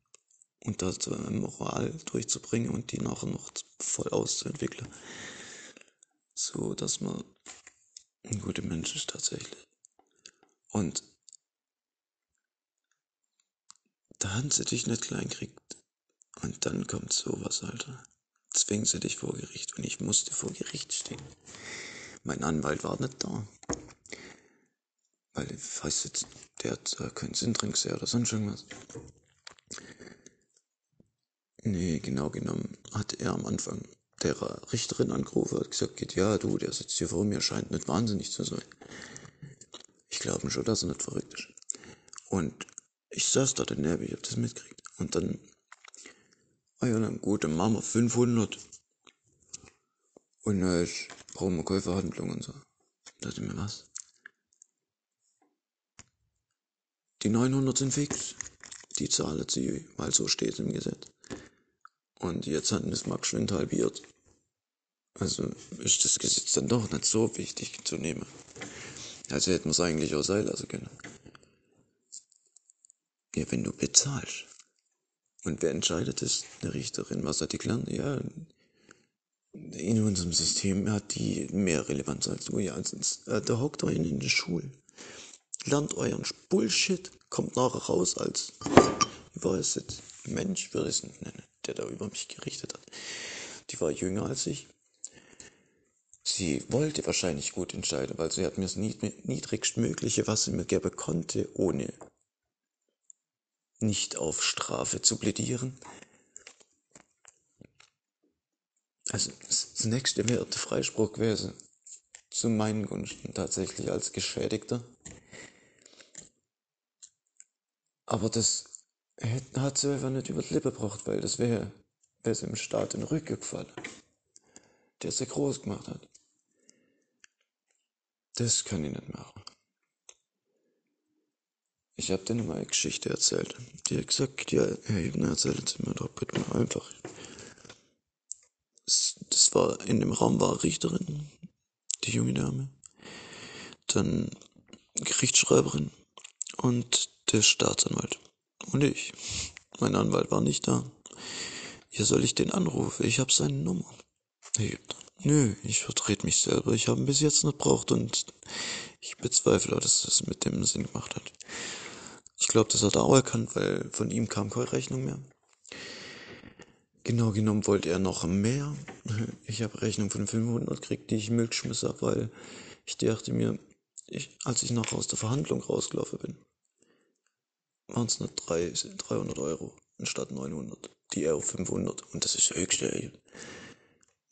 [SPEAKER 2] und da so eine Moral durchzubringen und die nachher noch voll auszuentwickeln. So, dass man ein guter Mensch ist tatsächlich. Und da haben sie dich nicht klein kriegt. Und dann kommt sowas, Alter. Zwingen sie dich vor Gericht und ich musste vor Gericht stehen. Mein Anwalt war nicht da. Weil, ich weiß jetzt, der hat äh, keinen Sinn drin gesehen oder sonst irgendwas. Nee, genau genommen hat er am Anfang der Richterin angerufen und gesagt, ja, du, der sitzt hier vor mir, scheint nicht wahnsinnig zu sein. Ich glaube schon, dass er nicht verrückt ist. Und ich saß da daneben, ich hab das mitgekriegt. Und dann, ah ja, dann gut, dann machen wir 500. Und äh, ich brauche mal Käuferhandlung und so. Da dachte mir, was? Die 900 sind fix. Die zahlen sie, weil so steht im Gesetz. Und jetzt hat das mal geschwind halbiert. Also ist das Gesetz dann doch nicht so wichtig zu nehmen. Also hätten wir es eigentlich auch sein lassen können. Ja, wenn du bezahlst. Und wer entscheidet das? Eine Richterin. Was hat die gelernt? Ja, in unserem System hat die mehr Relevanz als du. Ja, sonst, äh, da hockt euch in der Schule. Lernt euren Bullshit, kommt nachher raus als, wie war es jetzt, Mensch, würde ich es nennen, der da über mich gerichtet hat. Die war jünger als ich. Sie wollte wahrscheinlich gut entscheiden, weil sie hat mir das niedrigstmögliche, was sie mir geben konnte, ohne nicht auf Strafe zu plädieren. Also das nächste wäre der Freispruch gewesen. Zu meinen Gunsten tatsächlich als Geschädigter. Aber das hat sie einfach nicht über die Lippe gebracht, weil das wäre wär sie im Staat in den Rücken gefallen. Der sie groß gemacht hat. Das kann ich nicht machen. Ich habe dir mal eine Geschichte erzählt. Die hat gesagt, ja, Herr Ebner, erzählen Sie mir doch bitte mal einfach. Das war, in dem Raum war Richterin, die junge Dame, dann Gerichtsschreiberin und der Staatsanwalt. Und ich. Mein Anwalt war nicht da. Hier soll ich den anrufen? Ich habe seine Nummer. Ich, nö, ich vertrete mich selber. Ich habe ihn bis jetzt nicht braucht und ich bezweifle, dass das mit dem Sinn gemacht hat. Ich glaube, das hat er auch erkannt, weil von ihm kam keine Rechnung mehr. Genau genommen wollte er noch mehr. Ich habe Rechnung von 500 gekriegt, die ich Milch geschmissen habe, weil ich dachte mir, ich, als ich nachher aus der Verhandlung rausgelaufen bin, waren es nur 300 Euro anstatt 900. Die er auf 500. Und das ist höchste. Ey.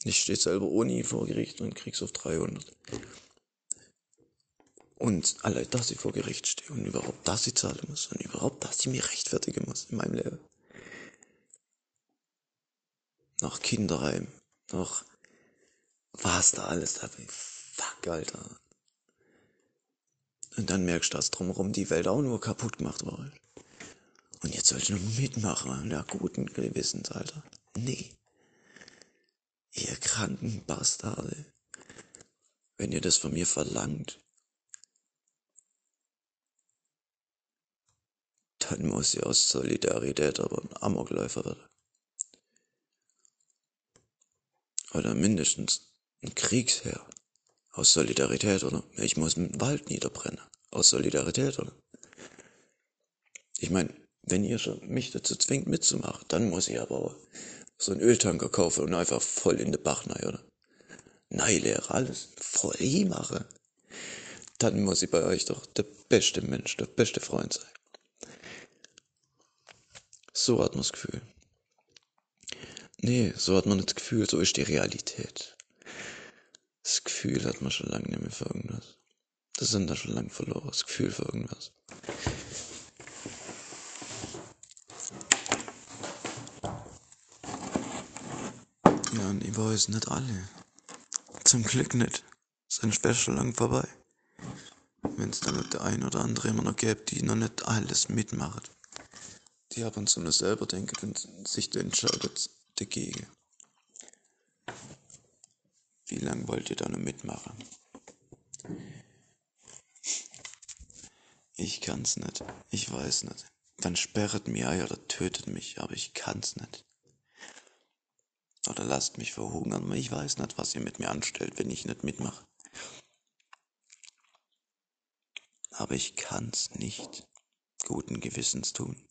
[SPEAKER 2] Ich stehe selber ohne vor Gericht und krieg's auf 300. Und allein, dass ich vor Gericht stehe und überhaupt, dass ich zahlen muss und überhaupt, dass ich mich rechtfertigen muss in meinem Leben. Noch Kinderheim, noch was da alles dabei. Fuck, Alter. Und dann merkst du, dass drumherum die Welt auch nur kaputt gemacht wurde. Und jetzt soll ich noch mitmachen, ja guten Gewissens, Alter. Nee. Ihr kranken Bastarde. Wenn ihr das von mir verlangt, dann muss ihr aus Solidarität aber ein Amokläufer werden. Oder mindestens ein Kriegsherr. Aus Solidarität, oder? Ich muss den Wald niederbrennen. Aus Solidarität, oder? Ich meine, wenn ihr schon mich dazu zwingt mitzumachen, dann muss ich aber so einen Öltanker kaufen und einfach voll in den Bach rein, oder? Nein, Lehrer, alles voll mache. Dann muss ich bei euch doch der beste Mensch, der beste Freund sein. So hat man das Gefühl. Nee, so hat man das Gefühl, so ist die Realität. Das Gefühl hat man schon lange nicht mehr für irgendwas. Das sind da schon lange verloren, das Gefühl für irgendwas. Weiß nicht alle. Zum Glück nicht. Sein Special lang vorbei. Wenn es dann nicht der ein oder andere immer noch gäbe, die noch nicht alles mitmacht. Die ab und zu nur selber denken und sich entscheidet dagegen. Wie lange wollt ihr da noch mitmachen? Ich kann's nicht. Ich weiß nicht. Dann sperret mir ein oder tötet mich, aber ich kann's nicht. Oder lasst mich verhungern. Ich weiß nicht, was ihr mit mir anstellt, wenn ich nicht mitmache. Aber ich kann's nicht guten Gewissens tun.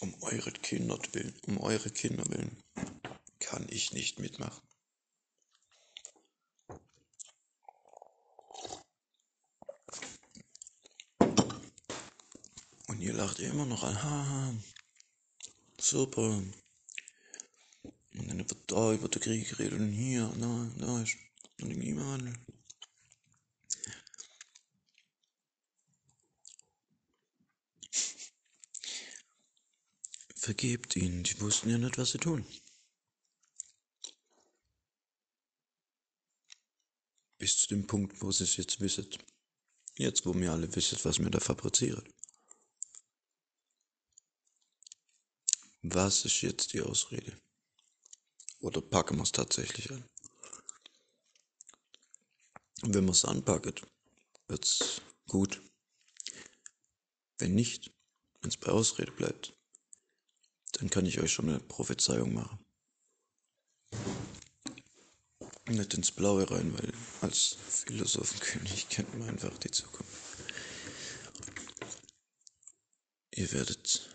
[SPEAKER 2] Um eure Kinder willen, um eure Kinder willen, kann ich nicht mitmachen. Ihr lacht immer noch an, haha, super. Und dann wird da über den Krieg geredet und hier, da, da ist und den Klimawandel. Vergebt ihnen, die wussten ja nicht, was sie tun. Bis zu dem Punkt, wo sie es jetzt wissen. Jetzt, wo wir alle wissen, was wir da fabrizieren. Was ist jetzt die Ausrede? Oder packen wir es tatsächlich an? Und wenn wir es anpacken, wird's gut. Wenn nicht, wenn es bei Ausrede bleibt, dann kann ich euch schon eine Prophezeiung machen. Nicht ins Blaue rein, weil als Philosophenkönig *laughs* kennt man einfach die Zukunft. Ihr werdet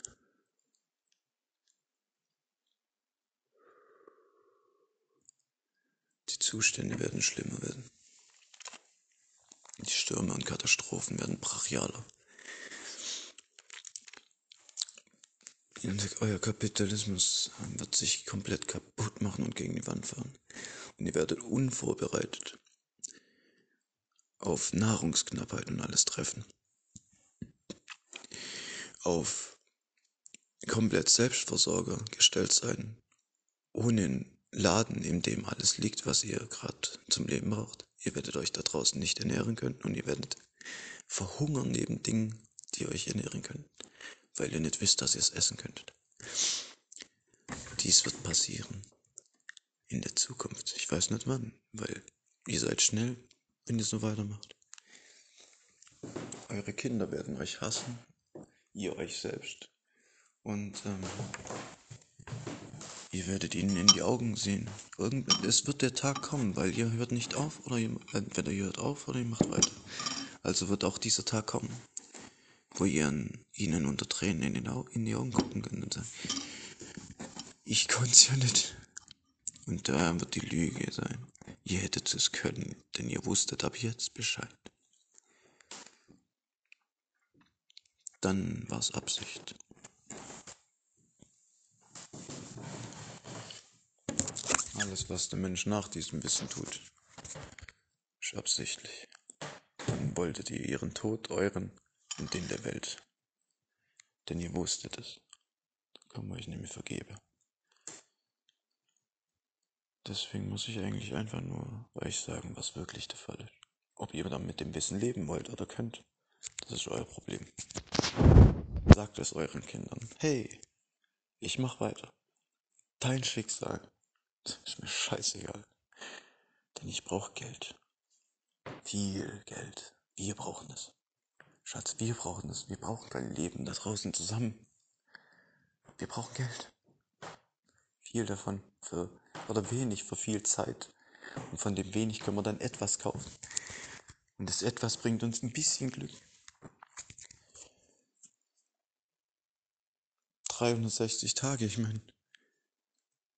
[SPEAKER 2] die Zustände werden schlimmer werden. Die Stürme und Katastrophen werden brachialer. Euer Kapitalismus wird sich komplett kaputt machen und gegen die Wand fahren. Und ihr werdet unvorbereitet auf Nahrungsknappheit und alles treffen. Auf komplett Selbstversorger gestellt sein. Ohne Laden, in dem alles liegt, was ihr gerade zum Leben braucht. Ihr werdet euch da draußen nicht ernähren können und ihr werdet verhungern neben Dingen, die euch ernähren können weil ihr nicht wisst, dass ihr es essen könntet. Dies wird passieren in der Zukunft. Ich weiß nicht wann, weil ihr seid schnell, wenn ihr so weitermacht. Eure Kinder werden euch hassen, ihr euch selbst. Und ähm, ihr werdet ihnen in die Augen sehen. Irgend, es wird der Tag kommen, weil ihr hört nicht auf oder ihr, entweder ihr hört auf oder ihr macht weiter. Also wird auch dieser Tag kommen wo ihr ihnen unter Tränen in, den Au in die Augen gucken könnt und sagen, ich konnte es ja nicht. Und da wird die Lüge sein. Ihr hättet es können, denn ihr wusstet ab jetzt Bescheid. Dann war es Absicht. Alles, was der Mensch nach diesem Wissen tut, ist absichtlich. Dann wolltet ihr ihren Tod, euren, und den der Welt. Denn ihr wusstet es. Da kann man euch nicht mehr vergeben. Deswegen muss ich eigentlich einfach nur euch sagen, was wirklich der Fall ist. Ob ihr dann mit dem Wissen leben wollt oder könnt, das ist euer Problem. Sagt es euren Kindern. Hey, ich mach weiter. Dein Schicksal ist mir scheißegal. Denn ich brauche Geld. Viel Geld. Wir brauchen es. Schatz, wir brauchen es. Wir brauchen kein Leben da draußen zusammen. Wir brauchen Geld. Viel davon für, oder wenig für viel Zeit. Und von dem wenig können wir dann etwas kaufen. Und das etwas bringt uns ein bisschen Glück. 360 Tage, ich meine,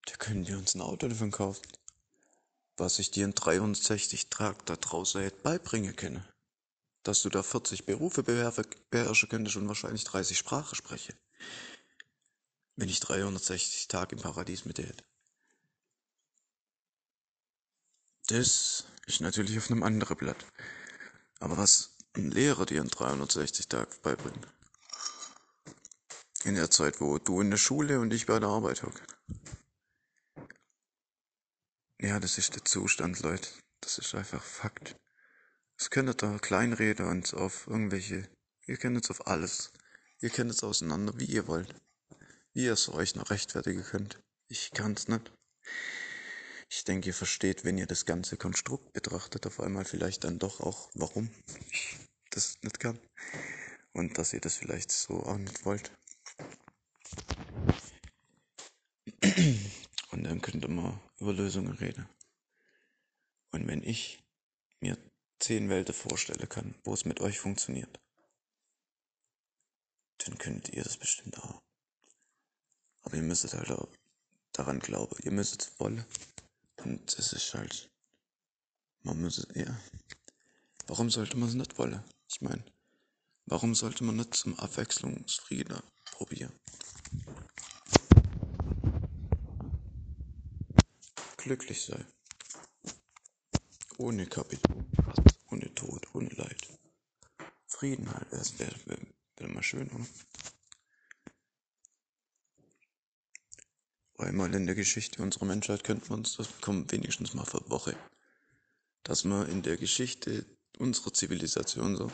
[SPEAKER 2] da können wir uns ein Auto davon kaufen. Was ich dir in 360 Tagen da draußen hätte beibringen können. Dass du da 40 Berufe beherrschen könntest und wahrscheinlich 30 Sprachen spreche. Wenn ich 360 Tage im Paradies mit dir hätte. Das ist natürlich auf einem anderen Blatt. Aber was ein Lehrer dir in 360 Tagen beibringt. In der Zeit, wo du in der Schule und ich bei der Arbeit hocke. Ja, das ist der Zustand, Leute. Das ist einfach Fakt. Es könntet da kleinreden und auf irgendwelche, ihr könnt jetzt auf alles. Ihr könnt es auseinander, wie ihr wollt. Wie ihr es euch noch rechtfertigen könnt. Ich kann's nicht. Ich denke, ihr versteht, wenn ihr das ganze Konstrukt betrachtet, auf einmal vielleicht dann doch auch, warum ich das nicht kann. Und dass ihr das vielleicht so auch nicht wollt. Könnt ihr mal über Lösungen reden. Und wenn ich mir zehn Welten vorstellen kann, wo es mit euch funktioniert, dann könnt ihr das bestimmt auch. Aber ihr müsstet halt auch daran glauben. Ihr müsst es wollen. Und es ist halt, man muss, ja. Warum sollte man es nicht wollen? Ich meine, warum sollte man nicht zum Abwechslungsfrieden probieren? Glücklich sein. Ohne Kapital, ohne Tod, ohne Leid. Frieden halt, das wäre wär, wär mal schön, oder? Einmal in der Geschichte unserer Menschheit könnten wir uns das bekommen, wenigstens mal für Woche. Dass man in der Geschichte unserer Zivilisation so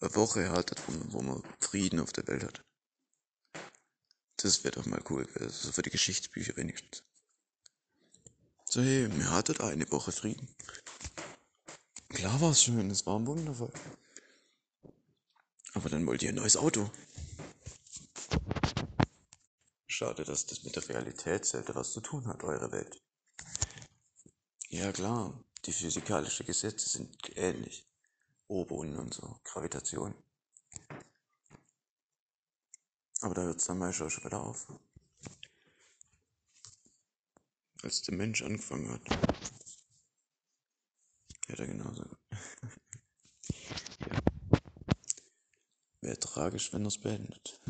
[SPEAKER 2] eine Woche hat, wo man, Frieden auf der Welt hat. Das wäre doch mal cool, so für die Geschichtsbücher wenigstens. So, hey, wir hatten eine Woche Frieden. Klar war es schön, es war wundervoll. Aber dann wollt ihr ein neues Auto. Schade, dass das mit der Realität selten was zu tun hat, eure Welt. Ja klar, die physikalischen Gesetze sind ähnlich. Oben und so, Gravitation. Aber da hört es dann auch schon wieder auf. Als der Mensch angefangen hat. Hätte er genauso. ja. *laughs* Wäre tragisch, wenn er es beendet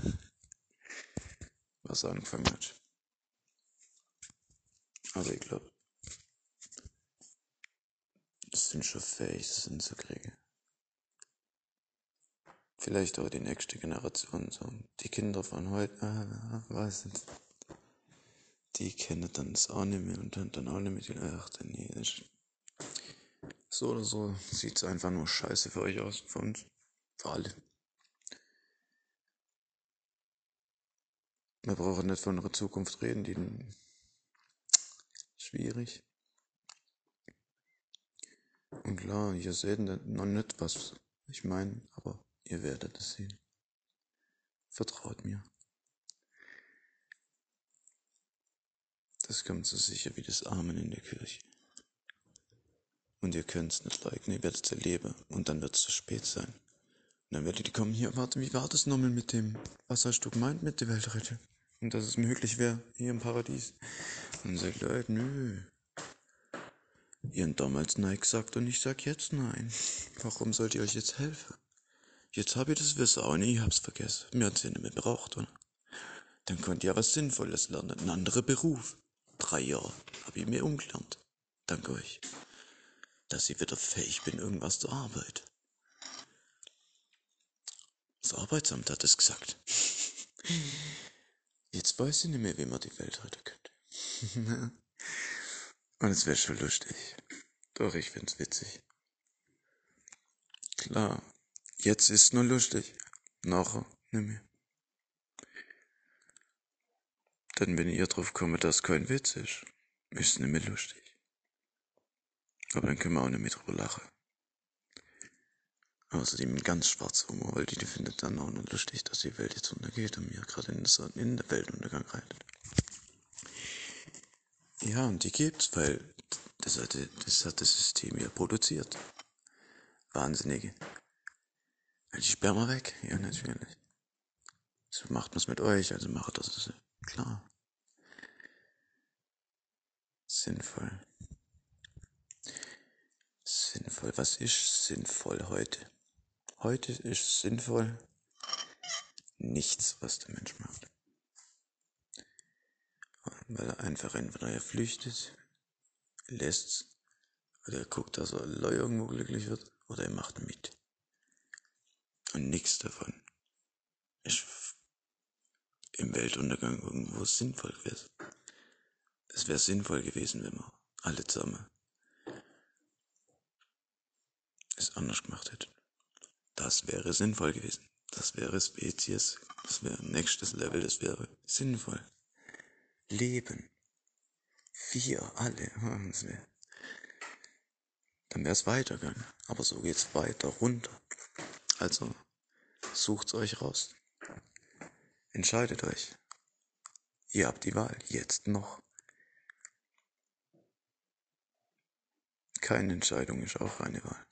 [SPEAKER 2] was angefangen hat. Aber ich glaube, das sind schon fähig, das hinzukriegen. Vielleicht auch die nächste Generation, so die Kinder von heute, ah, weiß nicht. Die kennen dann das auch nicht mehr und dann, dann auch nicht mehr. Ach, nee, das so oder so sieht es einfach nur scheiße für euch aus, für uns, für alle. Wir brauchen nicht von unserer Zukunft reden, die schwierig. Und klar, ihr seht noch nicht, was ich meine, aber ihr werdet es sehen. Vertraut mir. Das kommt so sicher wie das Amen in der Kirche. Und ihr könnt es nicht leugnen, ihr werdet es erleben und dann wird es zu spät sein. Und dann werdet ihr kommen, hier, warte, wie war das nochmal mit dem, was hast du gemeint mit der Weltrettung? und dass es möglich wäre hier im Paradies. Und sagt Leute, nö. Ihr habt damals Nein gesagt und ich sag jetzt Nein. Warum sollt ihr euch jetzt helfen? Jetzt hab ich das Wissen auch nicht, ich hab's vergessen. Mir hat's ja nicht mehr braucht, oder? Dann könnt ihr was Sinnvolles lernen, ein anderer Beruf. Drei Jahre hab ich mir umgelernt. Danke euch. Dass ich wieder fähig bin, irgendwas zu arbeiten. Das Arbeitsamt hat es gesagt. Jetzt weiß ich nicht mehr, wie man die Welt retten könnte. *laughs* Und es wäre schon lustig. Doch, ich find's witzig. Klar, jetzt ist nur lustig. Nachher nicht Denn wenn ihr drauf kommt, dass kein Witz ist, ist es nicht mehr lustig. Aber dann können wir auch nicht mehr drüber lachen. Außerdem ein ganz schwarzer Humor, weil die, die findet dann auch nur lustig, dass die Welt jetzt untergeht und mir gerade in, in der Weltuntergang reitet. Ja, und die gibt's, weil das hat, das hat das System ja produziert. Wahnsinnige. Die Sperma weg? Ja, natürlich. So macht man's mit euch, also macht das. Klar. Sinnvoll. Sinnvoll. Was ist sinnvoll heute? Heute ist sinnvoll nichts, was der Mensch macht. Weil er einfach entweder er flüchtet, lässt's, oder er guckt, dass er Leu irgendwo glücklich wird, oder er macht mit. Und nichts davon ist im Weltuntergang irgendwo sinnvoll gewesen. Es wäre sinnvoll gewesen, wenn wir alle zusammen es anders gemacht hätten. Das wäre sinnvoll gewesen. Das wäre Spezies. Das wäre nächstes Level. Das wäre sinnvoll. Leben. Wir alle. das wär- Dann wäre es weitergegangen. Aber so geht's weiter runter. Also sucht's euch raus. Entscheidet euch. Ihr habt die Wahl, jetzt noch. Keine Entscheidung ist auch eine Wahl.